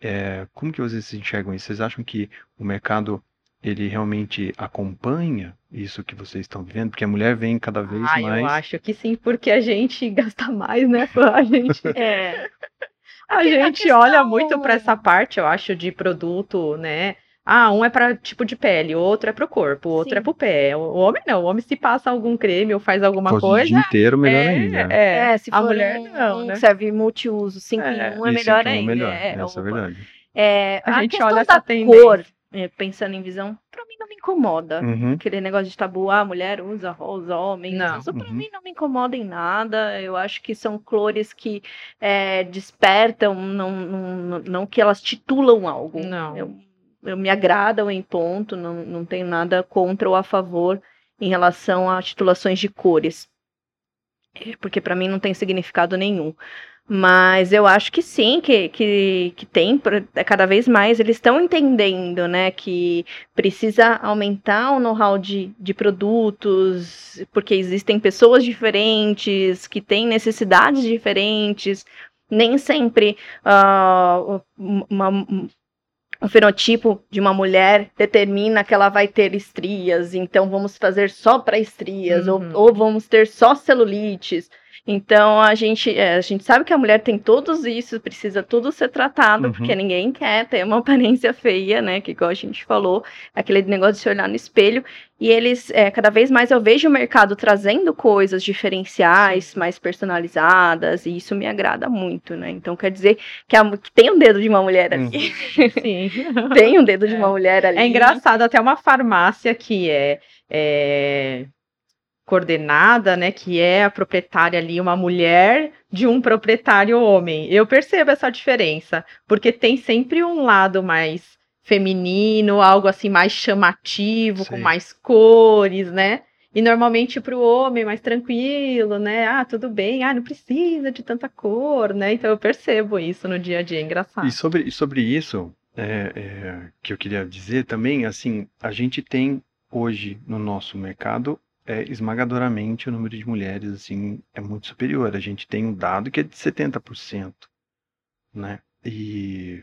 É, como que vocês enxergam isso? Vocês acham que o mercado ele realmente acompanha isso que vocês estão vivendo? Porque a mulher vem cada vez ah, mais. Eu acho que sim, porque a gente gasta mais, né? A gente. é. A gente a olha muito para essa parte, eu acho, de produto, né? Ah, um é para tipo de pele, o outro é para o corpo, o outro é Sim. é para o pé. O homem não, o homem se passa algum creme ou faz alguma Fosse coisa. O dia inteiro, melhor é, ainda. É, é se a mulher um, não, né? serve multiuso, 5 é, em 1 é melhor ainda. Melhor. É, Essa é verdade. É, a, a gente olha essa cor, é, pensando em visão, pra mim não me incomoda. Uhum. Aquele negócio de tabu, ah, mulher usa rosa, homem. Não. Isso pra uhum. mim não me incomoda em nada. Eu acho que são cores que é, despertam, não, não, não que elas titulam algo. Não. Eu, eu me agradam em ponto, não, não tenho nada contra ou a favor em relação a titulações de cores. É, porque para mim não tem significado nenhum. Mas eu acho que sim, que, que, que tem, é cada vez mais eles estão entendendo, né, que precisa aumentar o know-how de, de produtos, porque existem pessoas diferentes, que têm necessidades diferentes, nem sempre uh, uma, o fenotipo de uma mulher determina que ela vai ter estrias, então vamos fazer só para estrias, uhum. ou, ou, vamos ter só celulites. Então a gente, é, a gente sabe que a mulher tem todos isso, precisa tudo ser tratado, uhum. porque ninguém quer ter uma aparência feia, né? Que igual a gente falou, aquele negócio de se olhar no espelho. E eles, é, cada vez mais eu vejo o mercado trazendo coisas diferenciais, mais personalizadas, e isso me agrada muito, né? Então quer dizer que, a, que tem um dedo de uma mulher ali. Uhum. Sim. tem um dedo de uma é. mulher ali. É engraçado, até uma farmácia que é, é coordenada, né, que é a proprietária ali uma mulher de um proprietário homem. Eu percebo essa diferença, porque tem sempre um lado mais feminino, algo assim mais chamativo, Sim. com mais cores, né? E normalmente para o homem mais tranquilo, né? Ah, tudo bem, ah, não precisa de tanta cor, né? Então eu percebo isso no dia a dia, é engraçado. E sobre, e sobre isso, é, é, que eu queria dizer também, assim, a gente tem hoje no nosso mercado é, esmagadoramente o número de mulheres assim é muito superior. A gente tem um dado que é de 70%, né? E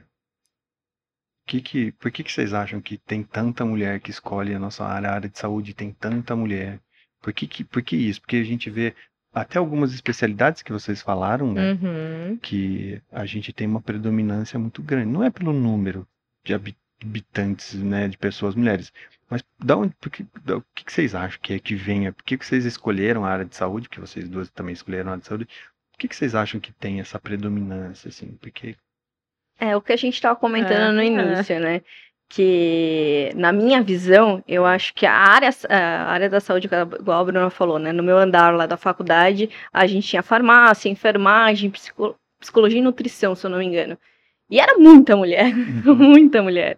que que, por que, que vocês acham que tem tanta mulher que escolhe a nossa área, a área de saúde tem tanta mulher? Por que, que, por que isso? Porque a gente vê até algumas especialidades que vocês falaram, né? Uhum. Que a gente tem uma predominância muito grande. Não é pelo número de habitantes, né, de pessoas mulheres, mas da onde, porque, da, o que, que, vocês acham que é que venha? Por que, que vocês escolheram a área de saúde? Que vocês duas também escolheram a área de saúde. Por que, que vocês acham que tem essa predominância, assim? Porque... É o que a gente estava comentando é, no início, é. né? que, na minha visão, eu acho que a área, a área da saúde, igual a Bruna falou, né? No meu andar lá da faculdade, a gente tinha farmácia, enfermagem, psicologia e nutrição, se eu não me engano. E era muita mulher, uhum. muita mulher.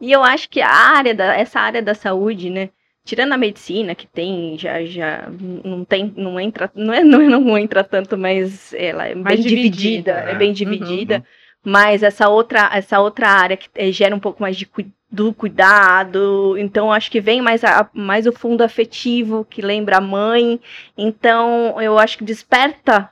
E eu acho que a área da, essa área da saúde, né? Tirando a medicina, que tem, já, já não tem, não entra, não é, não, não entra tanto, mas ela é Mais bem dividida, dividida é. é bem dividida. Uhum. Mas essa outra, essa outra área que é, gera um pouco mais de do cuidado, então acho que vem mais, a, mais o fundo afetivo que lembra a mãe, então eu acho que desperta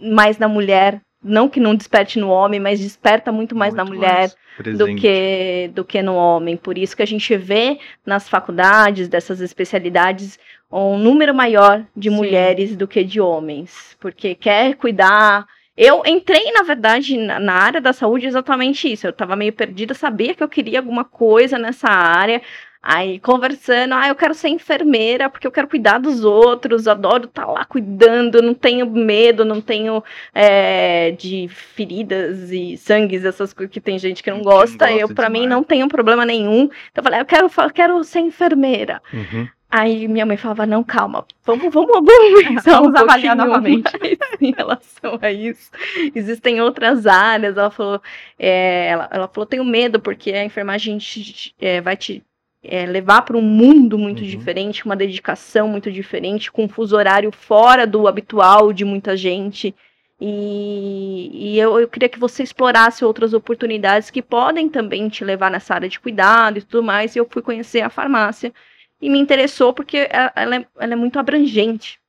mais na mulher não que não desperte no homem, mas desperta muito mais muito na mulher mais do que do que no homem. Por isso que a gente vê nas faculdades dessas especialidades um número maior de Sim. mulheres do que de homens, porque quer cuidar. Eu entrei, na verdade, na, na área da saúde exatamente isso. Eu estava meio perdida, sabia que eu queria alguma coisa nessa área. Aí conversando, ah, eu quero ser enfermeira porque eu quero cuidar dos outros, adoro estar tá lá cuidando, não tenho medo, não tenho é, de feridas e sangues, essas coisas que tem gente que não gosta. gosta eu, para mim, não tenho problema nenhum. Então eu falei, eu quero, eu quero ser enfermeira. Uhum. Aí minha mãe falava, não, calma, vamos, vamos, vamos, vamos um avaliar novamente em relação a isso. Existem outras áreas, ela falou, é, ela, ela falou, tenho medo, porque a enfermagem é, vai te é, levar para um mundo muito uhum. diferente, uma dedicação muito diferente, com um fuso horário fora do habitual de muita gente. E, e eu, eu, queria que você explorasse outras oportunidades que podem também te levar nessa área de cuidado e tudo mais. E eu fui conhecer a farmácia e me interessou porque ela é, ela é muito abrangente.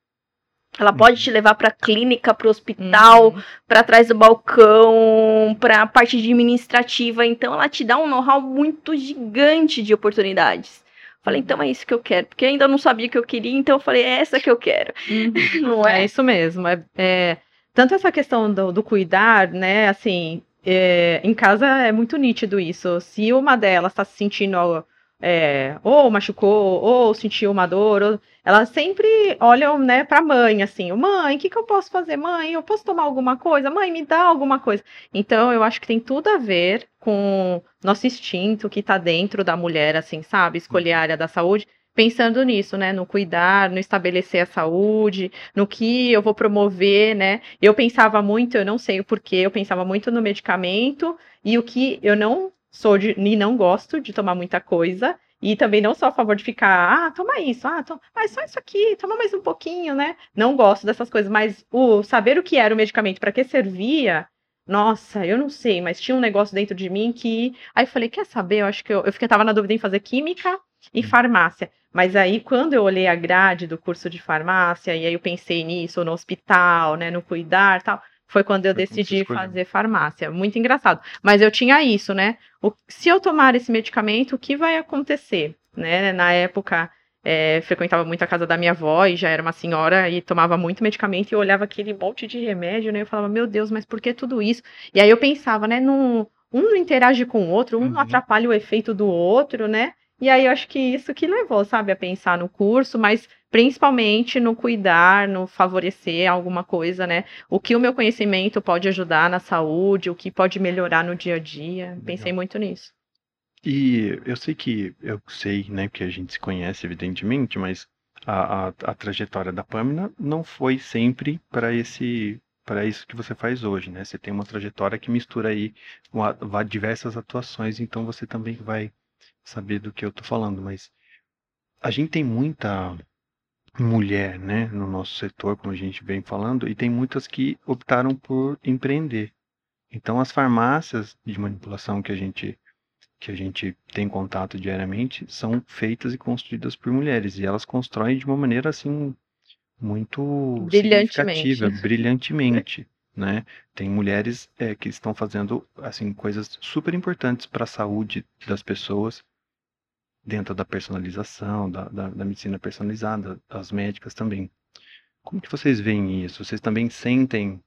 Ela pode te levar para clínica, para o hospital, uhum. para trás do balcão, para a parte administrativa. Então, ela te dá um know-how muito gigante de oportunidades. Falei, então é isso que eu quero, porque ainda não sabia o que eu queria, então eu falei, é essa que eu quero. Uhum. Não é? é isso mesmo. É, é, tanto essa questão do, do cuidar, né? Assim, é, em casa é muito nítido isso. Se uma delas está se sentindo é, ou machucou, ou sentiu uma dor, ou... elas sempre olham, né, pra mãe, assim, mãe, o que, que eu posso fazer? Mãe, eu posso tomar alguma coisa? Mãe, me dá alguma coisa. Então, eu acho que tem tudo a ver com nosso instinto que tá dentro da mulher, assim, sabe? Escolher a área da saúde, pensando nisso, né, no cuidar, no estabelecer a saúde, no que eu vou promover, né? Eu pensava muito, eu não sei o porquê, eu pensava muito no medicamento e o que eu não sou de, e não gosto de tomar muita coisa. E também não sou a favor de ficar, ah, toma isso, ah, toma, ah, só isso aqui, toma mais um pouquinho, né? Não gosto dessas coisas, mas o saber o que era o medicamento, para que servia, nossa, eu não sei, mas tinha um negócio dentro de mim que. Aí eu falei, quer saber? Eu acho que eu, eu fiquei, tava na dúvida em fazer química e hum. farmácia. Mas aí, quando eu olhei a grade do curso de farmácia, e aí eu pensei nisso, no hospital, né, no cuidar tal, foi quando eu foi decidi fazer farmácia. Muito engraçado. Mas eu tinha isso, né? O, se eu tomar esse medicamento, o que vai acontecer? Né? Na época, é, frequentava muito a casa da minha avó e já era uma senhora e tomava muito medicamento e eu olhava aquele monte de remédio, né? Eu falava, meu Deus, mas por que tudo isso? E aí eu pensava, né? Num, um não interage com o outro, um uhum. não atrapalha o efeito do outro, né? E aí eu acho que isso que levou, sabe, a pensar no curso, mas principalmente no cuidar, no favorecer alguma coisa, né? O que o meu conhecimento pode ajudar na saúde, o que pode melhorar no dia a dia. Legal. Pensei muito nisso. E eu sei que, eu sei, né, que a gente se conhece, evidentemente, mas a, a, a trajetória da Pamela não foi sempre para esse para isso que você faz hoje, né? Você tem uma trajetória que mistura aí diversas atuações, então você também vai saber do que eu tô falando, mas a gente tem muita mulher, né, no nosso setor, como a gente vem falando, e tem muitas que optaram por empreender. Então, as farmácias de manipulação que a gente que a gente tem contato diariamente são feitas e construídas por mulheres e elas constroem de uma maneira assim muito significativa, brilhantemente, né? Tem mulheres é, que estão fazendo assim coisas super importantes para a saúde das pessoas dentro da personalização, da, da, da, medicina personalizada, das médicas também. Como que vocês veem isso? Vocês também sentem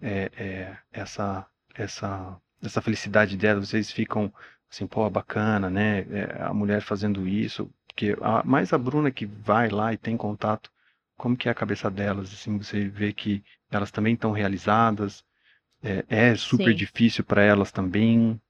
é, é, essa, essa, essa felicidade dela? Vocês ficam assim, pô, bacana, né? É, a mulher fazendo isso, porque a, mais a Bruna que vai lá e tem contato, como que é a cabeça delas? Assim, você vê que elas também estão realizadas, é, é super Sim. difícil para elas também.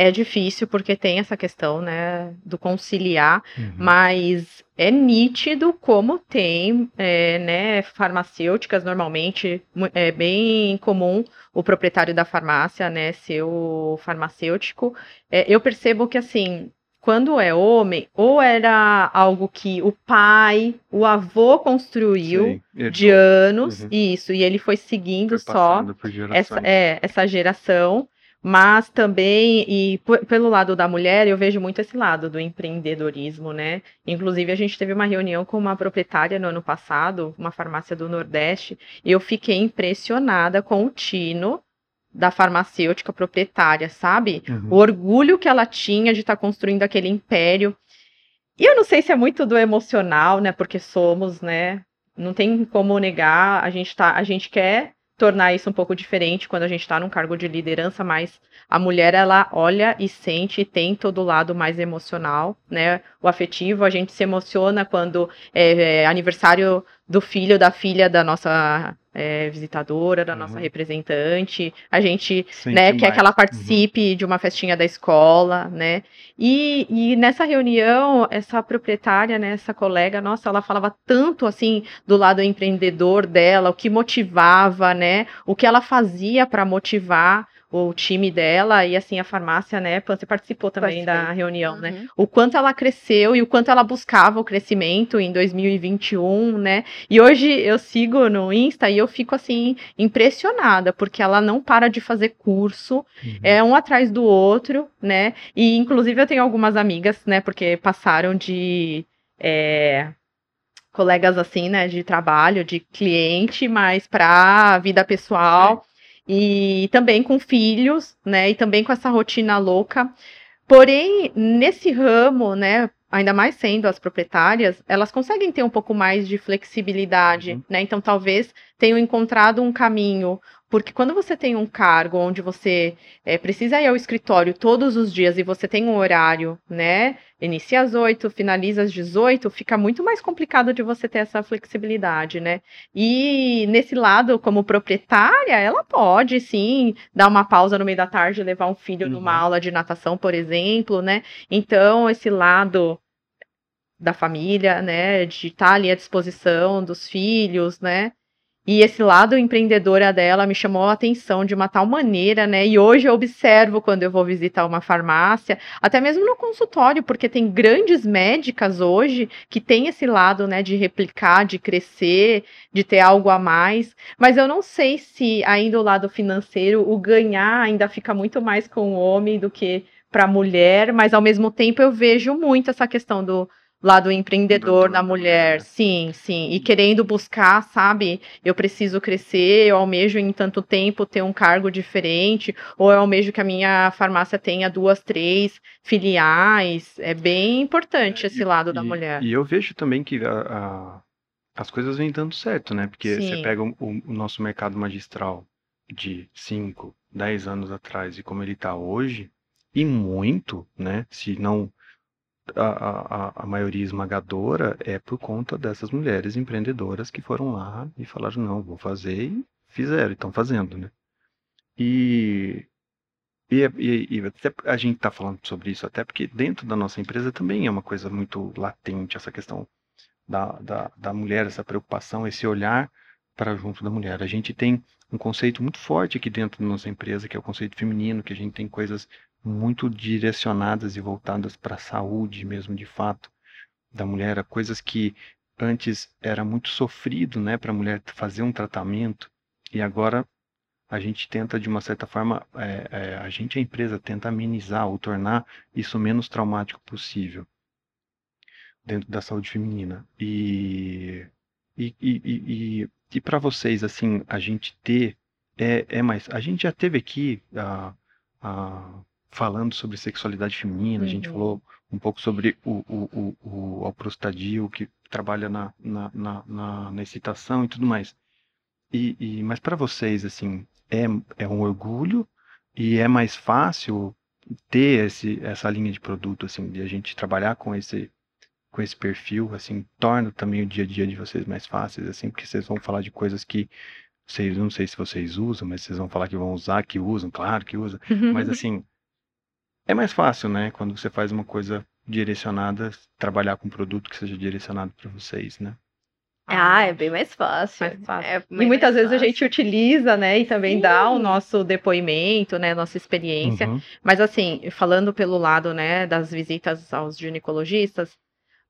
É difícil porque tem essa questão, né, do conciliar, Uhum. mas é nítido como tem, é, né, farmacêuticas normalmente, é bem comum o proprietário da farmácia, né, ser o farmacêutico. É, eu percebo que, assim, quando é homem, ou era algo que o pai, o avô construiu herdou, de anos, Uhum. isso, e ele foi seguindo foi só essa, é, essa geração, mas também, e pelo lado da mulher, eu vejo muito esse lado do empreendedorismo, né? Inclusive, a gente teve uma reunião com uma proprietária no ano passado, uma farmácia do Nordeste, e eu fiquei impressionada com o tino da farmacêutica proprietária, sabe? Uhum. O orgulho que ela tinha de estar construindo aquele império. E eu não sei se é muito do emocional, né? Porque somos, né? Não tem como negar, a gente tá, a gente quer tornar isso um pouco diferente quando a gente está num cargo de liderança, mas a mulher ela olha e sente e tem todo o lado mais emocional, né? O afetivo, a gente se emociona quando é, é aniversário do filho, da filha da nossa é, visitadora, da nossa Uhum. representante, a gente Sente né, quer que ela participe de uma festinha da escola, né? E, e nessa reunião, essa proprietária, né, essa colega, nossa, ela falava tanto assim do lado empreendedor dela, o que motivava, né? O que ela fazia para motivar o time dela e assim a farmácia, né? Você participou também da Participei. reunião, né? Uhum. o quanto ela cresceu e o quanto ela buscava o crescimento em 2021, né? E hoje eu sigo no Insta e eu fico assim impressionada, porque ela não para de fazer curso, Uhum. é um atrás do outro, né? E inclusive eu tenho algumas amigas, né, porque passaram de é, colegas assim, né, de trabalho, de cliente, mas para vida pessoal e também com filhos, né, e também com essa rotina louca. Porém, nesse ramo, né, ainda mais sendo as proprietárias, elas conseguem ter um pouco mais de flexibilidade, Uhum. né? Então, talvez tenham encontrado um caminho, porque quando você tem um cargo onde você eh, precisa ir ao escritório todos os dias e você tem um horário, né? Inicia às 8, finaliza às 18, fica muito mais complicado de você ter essa flexibilidade, né? E nesse lado, como proprietária, ela pode sim dar uma pausa no meio da tarde e levar um filho numa Uhum. aula de natação, por exemplo, né? Então, esse lado da família, né, de estar ali à disposição dos filhos, né? E esse lado empreendedora dela me chamou a atenção de uma tal maneira, né? E hoje eu observo quando eu vou visitar uma farmácia, até mesmo no consultório, porque tem grandes médicas hoje que têm esse lado, né, de replicar, de crescer, de ter algo a mais. Mas eu não sei se ainda o lado financeiro, o ganhar ainda fica muito mais com o homem do que para a mulher, mas ao mesmo tempo eu vejo muito essa questão do lado empreendedor Empreendedor da da mulher, mulher. sim, sim, e querendo buscar, sabe, eu preciso crescer, eu almejo em tanto tempo ter um cargo diferente, ou eu almejo que a minha farmácia tenha duas, três filiais, é bem importante esse lado da E- mulher. E eu vejo também que a- a- as coisas vêm dando certo, né? Porque você Sim. pega o, o nosso mercado magistral de 5, 10 anos atrás e como ele está hoje, e muito, né? Se não a, a, a- maioria esmagadora é por conta dessas mulheres empreendedoras que foram lá e falaram, não, vou fazer e fizeram, estão fazendo, né? E, e, é- e até a gente está falando sobre isso até porque dentro da nossa empresa também é uma coisa muito latente essa questão da, da, da mulher, essa preocupação, esse olhar para junto da mulher. A gente tem um conceito muito forte aqui dentro da nossa empresa, que é o conceito feminino, que a gente tem coisas muito direcionadas e voltadas para a saúde mesmo, de fato, da mulher, coisas que antes era muito sofrido, né, para a mulher fazer um tratamento, e agora a gente tenta, de uma certa forma, é, é, a gente, a empresa, tenta amenizar ou tornar isso menos traumático possível dentro da saúde feminina. E, e, e, e, e, para vocês, assim, a gente ter, é, é mais, a gente já teve aqui ah, ah, falando sobre sexualidade feminina, a gente Uhum. falou um pouco sobre o, o, o, o que trabalha na, na, na, na, na excitação e tudo mais. E, e, mas para vocês, assim, é, é um orgulho e é mais fácil ter esse, essa linha de produto, assim, de a gente trabalhar com esse, com esse perfil, assim, torna também o dia a dia de vocês mais fáceis, assim, porque vocês vão falar de coisas que vocês, não sei se vocês usam, mas vocês vão falar que vão usar, que usam, claro que usam, mas assim, É mais fácil, né? Quando você faz uma coisa direcionada, trabalhar com um produto que seja direcionado para vocês, né? Ah, é bem mais fácil. Mais fácil. É E muitas mais vezes a fácil. gente utiliza, né, e também dá o Sim. nosso depoimento, né, nossa experiência. Uhum. Mas assim, falando pelo lado, né, das visitas aos ginecologistas,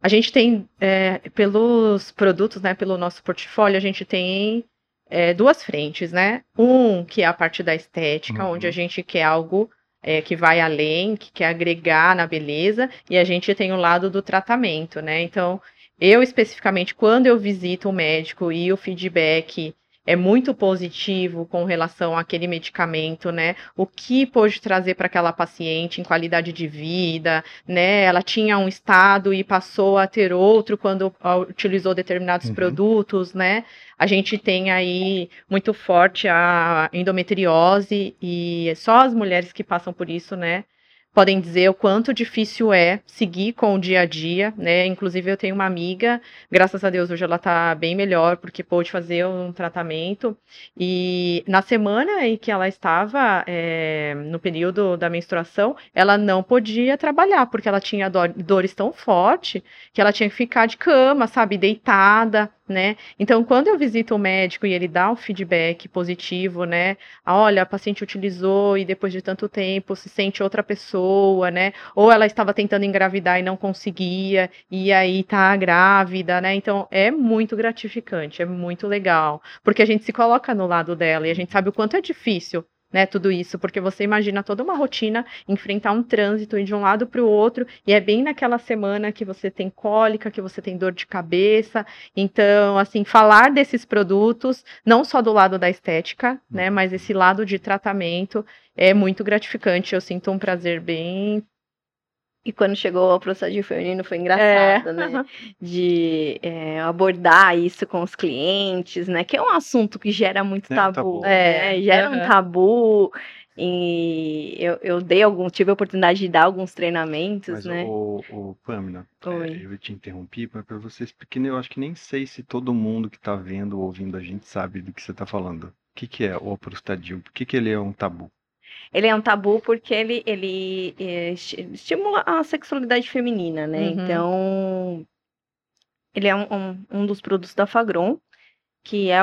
a gente tem, é, pelos produtos, né, pelo nosso portfólio, a gente tem é, duas frentes, né? Um, que é a parte da estética, Uhum. onde a gente quer algo é, que vai além, que quer agregar na beleza, e a gente tem o lado do tratamento, né? Então, eu especificamente, quando eu visito o médico e o feedback é muito positivo com relação àquele medicamento, né? O que pôde trazer para aquela paciente em qualidade de vida, né? Ela tinha um estado e passou a ter outro quando ah, utilizou determinados Uhum. produtos, né? A gente tem aí muito forte a endometriose e só as mulheres que passam por isso, né? Podem dizer o quanto difícil é seguir com o dia a dia, né? Inclusive, eu tenho uma amiga, graças a Deus, hoje ela tá bem melhor, porque pôde fazer um tratamento. E na semana em que ela estava é, no período da menstruação, ela não podia trabalhar, porque ela tinha dor- dores tão fortes que ela tinha que ficar de cama, sabe, deitada, né? Então, quando eu visito o médico e ele dá um feedback positivo, né? Ah, Olha, a paciente utilizou e depois de tanto tempo se sente outra pessoa, né? Ou ela estava tentando engravidar e não conseguia, e aí tá grávida, né? Então, é muito gratificante, é muito legal, porque a gente se coloca no lado dela e a gente sabe o quanto é difícil. Né, tudo isso, porque você imagina toda uma rotina, enfrentar um trânsito ir de um lado para o outro, e é bem naquela semana que você tem cólica, que você tem dor de cabeça, então, assim, falar desses produtos, não só do lado da estética, né, mas esse lado de tratamento é muito gratificante. Eu sinto um prazer bem. E quando chegou ao processo feminino foi engraçado, né? De é, abordar isso com os clientes, né? Que é um assunto que gera muito É um tabu, tabu. né? É, Gera um tabu. E eu, eu dei algum, tive a oportunidade de dar alguns treinamentos, Mas, né? o, o Pamela, é, eu te interrompi mas para vocês, porque eu acho que nem sei se todo mundo que tá vendo ou ouvindo a gente sabe do que você tá falando. O que, que é o prostadil? Por que, que ele é um tabu? Ele é um tabu porque ele, ele esti- estimula a sexualidade feminina, né? Uhum. Então, ele é um, um, um dos produtos da Fagron, que é,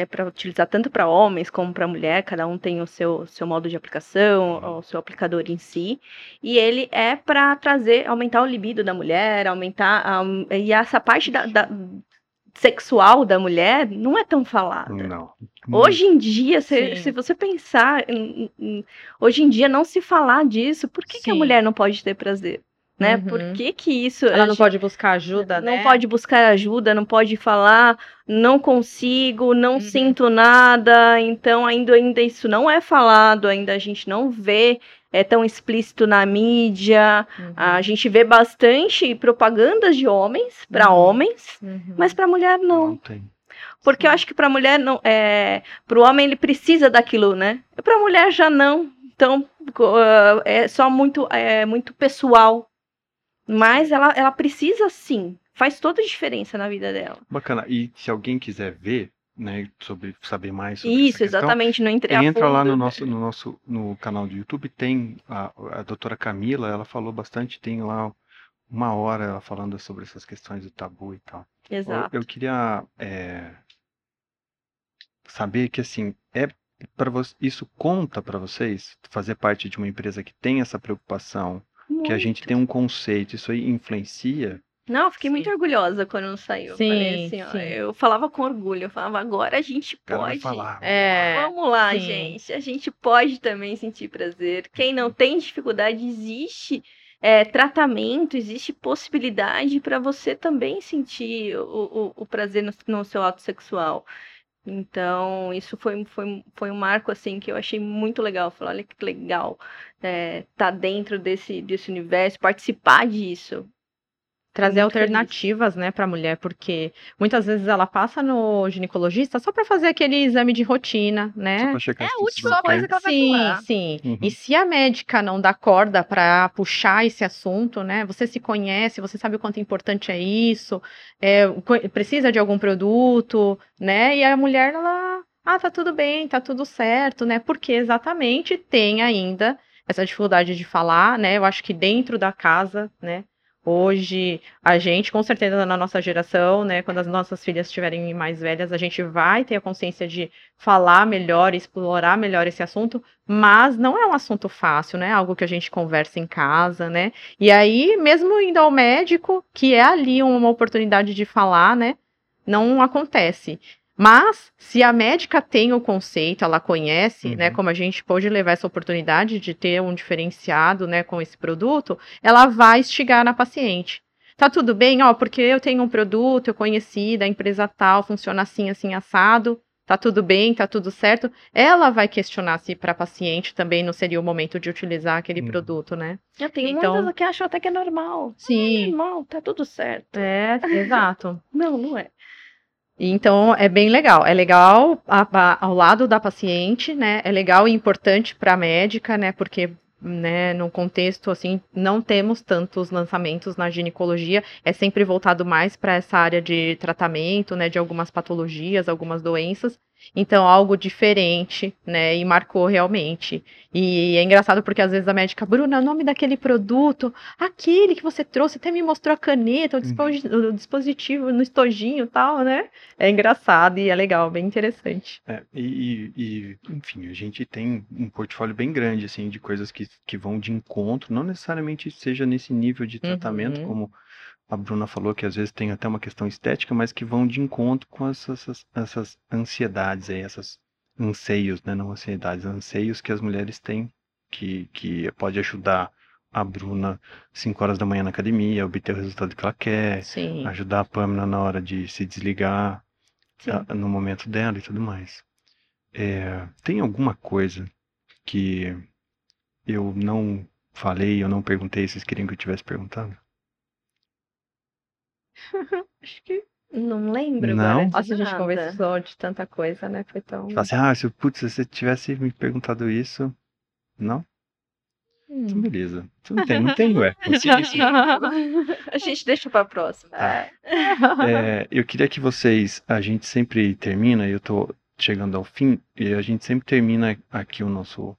é para utilizar tanto para homens como para mulher, cada um tem o seu, seu modo de aplicação, o seu aplicador em si, e ele é para trazer, aumentar o libido da mulher, aumentar, a- e essa parte da, da- sexual da mulher não é tão falada. Não. Hoje em dia, se, se você pensar, hoje em dia não se falar disso, por que, que a mulher não pode ter prazer? Né? Uhum. Por que, que isso. Ela a não pode buscar ajuda, não né? pode buscar ajuda, não pode falar, não consigo, não Uhum. sinto nada. Então, ainda, ainda isso não é falado, ainda a gente não vê, é tão explícito na mídia. Uhum, A gente vê bastante propagandas de homens para Uhum. homens, uhum. mas para mulher não. Não tem. Porque eu acho que para mulher não é, para o homem ele precisa daquilo, né? Para mulher já não. Então ah, é só muito é muito pessoal. Mas ela, ela precisa sim. Faz toda a diferença na vida dela. Bacana. E se alguém quiser ver, né, sobre saber mais sobre Isso, questão, exatamente. Não entrei a entra lá no nosso, no nosso no canal do YouTube, tem a, a doutora Camila, ela falou bastante, tem lá uma hora ela falando sobre essas questões do tabu e tal. Eu- Exato. Eu, queria é, saber que assim é para isso conta para vocês fazer parte de uma empresa que tem essa preocupação, que a gente Muito. tem um conceito, isso aí influencia. Não, eu fiquei muito Sim. orgulhosa quando não saiu. Eu falei Sim, assim, ó, sim. eu falava com orgulho, eu falava, agora a gente pode. falar. É, Vamos lá, sim. gente. A gente pode também sentir prazer. Quem não tem dificuldade, existe é, tratamento, existe possibilidade para você também sentir o, o, o prazer no, no seu ato sexual. Então, isso foi, foi, foi um marco assim que eu achei muito legal. Falar, olha que legal é, tá dentro desse, desse universo, participar disso. Trazer muito feliz. alternativas, né, para a mulher, porque muitas vezes ela passa no ginecologista só para fazer aquele exame de rotina, Só né? pra checar É a última coisa que ela vai Sim, falar. sim. Uhum. E se a médica não dá corda para puxar esse assunto, né? Você se conhece, você sabe o quanto importante é isso, é, precisa de algum produto, né? E a mulher, ela, ah, tá tudo bem, tá tudo certo, né? Porque exatamente tem ainda essa dificuldade de falar, né? Eu acho que dentro da casa, né? Hoje, a gente, com certeza, na nossa geração, né, quando as nossas filhas estiverem mais velhas, a gente vai ter a consciência de falar melhor, explorar melhor esse assunto, mas não é um assunto fácil, né? Algo que a gente conversa em casa, né? E aí, mesmo indo ao médico, que é ali uma oportunidade de falar, né? Não acontece. Mas, se a médica tem o conceito, ela conhece, né, uhum. né, como a gente pode levar essa oportunidade de ter um diferenciado, né, com esse produto, ela vai instigar na paciente. Tá tudo bem, ó, porque eu tenho um produto, eu conheci da empresa tal, funciona assim, assim, assado, tá tudo bem, tá tudo certo. Ela vai questionar se para paciente também não seria o momento de utilizar aquele uhum. produto, né? Eu tenho então, muitas que acham até que é normal. Sim. É normal, tá tudo certo. É, exato. não, não é. Então é bem legal. É legal a, a, ao lado da paciente, né? É legal e importante para a médica, né? Porque né, no contexto assim, não temos tantos lançamentos na ginecologia, é sempre voltado mais para essa área de tratamento, né, de algumas patologias, algumas doenças. Então, algo diferente, né? E marcou realmente. E é engraçado porque às vezes a médica, Bruna, o nome daquele produto, aquele que você trouxe, até me mostrou a caneta, o, uhum. dispositivo no estojinho e tal, né? É engraçado e é legal, bem interessante. É, e, e, enfim, a gente tem um portfólio bem grande, assim, de coisas que, que vão de encontro, não necessariamente seja nesse nível de tratamento, uhum. como a Bruna falou que às vezes tem até uma questão estética, mas que vão de encontro com essas, essas ansiedades aí, essas anseios, né? Não ansiedades, anseios que as mulheres têm, que, que pode ajudar a Bruna 5 horas da manhã na academia, obter o resultado que ela quer, Sim. ajudar a Pamela na hora de se desligar a, no momento dela e tudo mais. É, tem alguma coisa que eu não falei, eu não perguntei, vocês queriam que eu tivesse perguntado? Acho que não lembro Não? agora. Nossa, a gente conversou de tanta coisa, né? Foi tão. Fala assim, ah, se, putz, se você tivesse me perguntado isso. Não? Hum. Então, beleza. Então, não tem, não tem, ué. a gente deixa pra próxima. Tá. É, eu queria que vocês. A gente sempre termina, eu tô chegando ao fim, e a gente sempre termina aqui o nosso,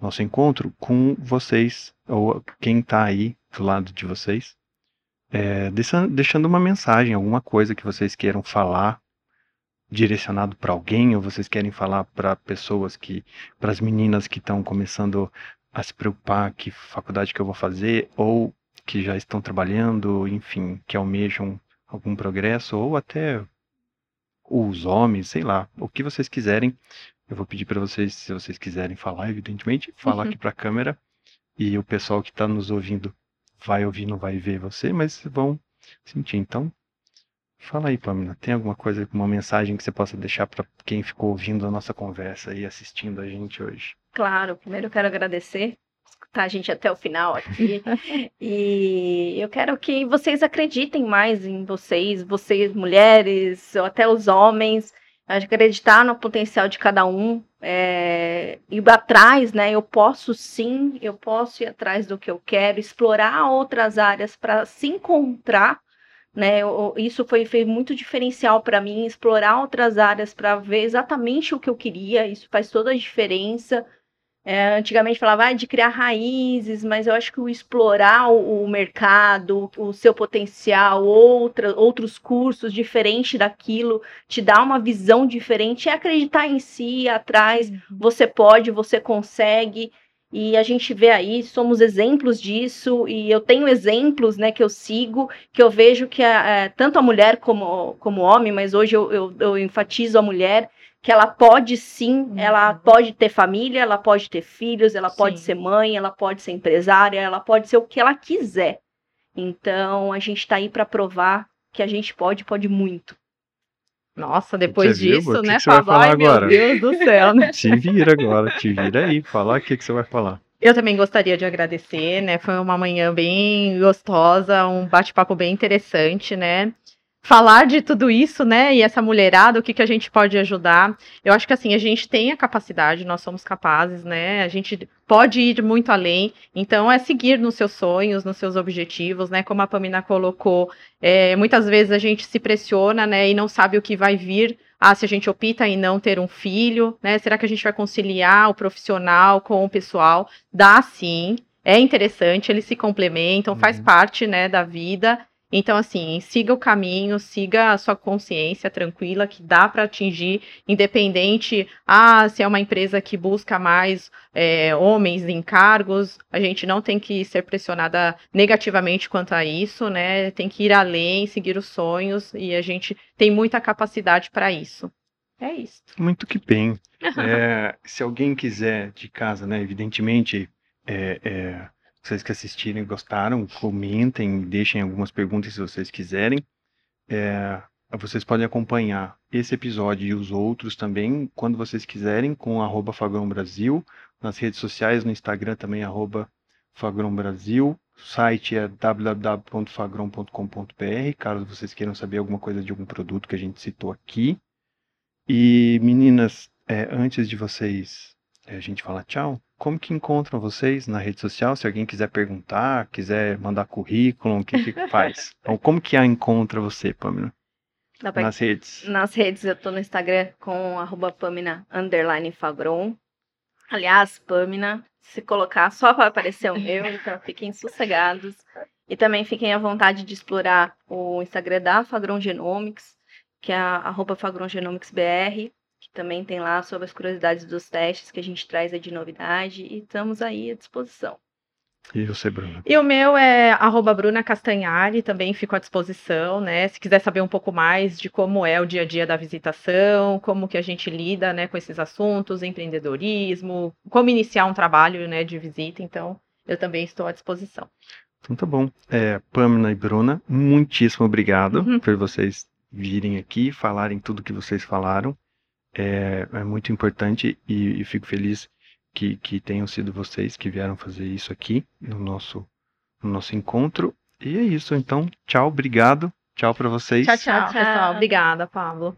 nosso encontro com vocês, ou quem tá aí do lado de vocês, é, deixando uma mensagem, alguma coisa que vocês queiram falar direcionado para alguém ou vocês querem falar para pessoas que para as meninas que estão começando a se preocupar que faculdade que eu vou fazer ou que já estão trabalhando, enfim, que almejam algum progresso ou até os homens, sei lá, o que vocês quiserem. Eu vou pedir para vocês, se vocês quiserem falar, evidentemente, falar uhum. aqui para a câmera e o pessoal que está nos ouvindo vai ouvir, não vai ver você, mas vão sentir. Então, fala aí, Pamela, tem alguma coisa, uma mensagem que você possa deixar para quem ficou ouvindo a nossa conversa e assistindo a gente hoje? Claro, primeiro eu quero agradecer escutar a gente até o final aqui. e eu quero que vocês acreditem mais em vocês, vocês mulheres, ou até os homens, acreditar no potencial de cada um, é, ir atrás, né? Eu posso sim, eu posso ir atrás do que eu quero, explorar outras áreas para se encontrar, né? Eu, isso foi, foi muito diferencial para mim, explorar outras áreas para ver exatamente o que eu queria. Isso faz toda a diferença. É, antigamente falava ah, de criar raízes, mas eu acho que o explorar o, o mercado, o seu potencial, outra, outros cursos diferente daquilo, te dá uma visão diferente, é acreditar em si, atrás, uhum. você pode, você consegue, e a gente vê aí, somos exemplos disso, e eu tenho exemplos né, que eu sigo, que eu vejo que é, tanto a mulher como, como o homem, mas hoje eu, eu, eu enfatizo a mulher, que ela pode sim, uhum. ela pode ter família, ela pode ter filhos, ela sim. pode ser mãe, ela pode ser empresária, ela pode ser o que ela quiser. Então a gente está aí para provar que a gente pode, pode muito. Nossa, depois você disso, viu? né, que Pablo? Ai, agora? meu Deus do céu, né? te vira agora, te vira aí, falar o que, que você vai falar. Eu também gostaria de agradecer, né? Foi uma manhã bem gostosa, um bate-papo bem interessante, né? Falar de tudo isso, né? E essa mulherada, o que, que a gente pode ajudar. Eu acho que assim, a gente tem a capacidade, nós somos capazes, né? A gente pode ir muito além. Então, é seguir nos seus sonhos, nos seus objetivos, né? Como a Pamina colocou, é, muitas vezes a gente se pressiona, né? E não sabe o que vai vir Ah, se a gente opta em não ter um filho, né? Será que a gente vai conciliar o profissional com o pessoal? Dá sim. É interessante, eles se complementam, faz Uhum. parte, né, da vida. Então, assim, siga o caminho, siga a sua consciência tranquila, que dá para atingir, independente, ah, se é uma empresa que busca mais é, homens em cargos, a gente não tem que ser pressionada negativamente quanto a isso, né? Tem que ir além, seguir os sonhos, e a gente tem muita capacidade para isso. É isso. Muito que bem. É, se alguém quiser de casa, né? Evidentemente, é, é, vocês que assistiram e gostaram, comentem, deixem algumas perguntas se vocês quiserem. É, vocês podem acompanhar esse episódio e os outros também, quando vocês quiserem, com arroba Brasil, nas redes sociais, no Instagram também, arroba Brasil. O site é www.fagron.com.br, caso vocês queiram saber alguma coisa de algum produto que a gente citou aqui. E meninas, é, antes de vocês é, a gente falar tchau, como que encontram vocês na rede social? Se alguém quiser perguntar, quiser mandar currículo, o que que faz? Então, como que a encontra você, Pamela? Pra Nas redes. Nas redes eu tô no Instagram com arroba Pamina underline Fagron. Aliás, Pamina, se colocar só vai aparecer o meu, então fiquem sossegados. E também fiquem à vontade de explorar o Instagram da Fagron Genomics, que é a arroba Fagron Genomics BR, que também tem lá sobre as curiosidades dos testes que a gente traz aí de novidade e estamos aí à disposição. E você, Bruna? E o meu é arroba Bruna Castanhari, também fico à disposição, né? Se quiser saber um pouco mais de como é o dia a dia da visitação, como que a gente lida né, com esses assuntos, empreendedorismo, como iniciar um trabalho né, de visita, então eu também estou à disposição. Então tá bom. É, Pamela e Bruna, muitíssimo obrigado Uhum. por vocês virem aqui, falarem tudo que vocês falaram. É, é muito importante e, e fico feliz que, que tenham sido vocês que vieram fazer isso aqui no nosso, no nosso encontro. E é isso, então, tchau, obrigado. Tchau para vocês. Tchau, tchau, Tchau, tchau. pessoal. Obrigada, Pablo.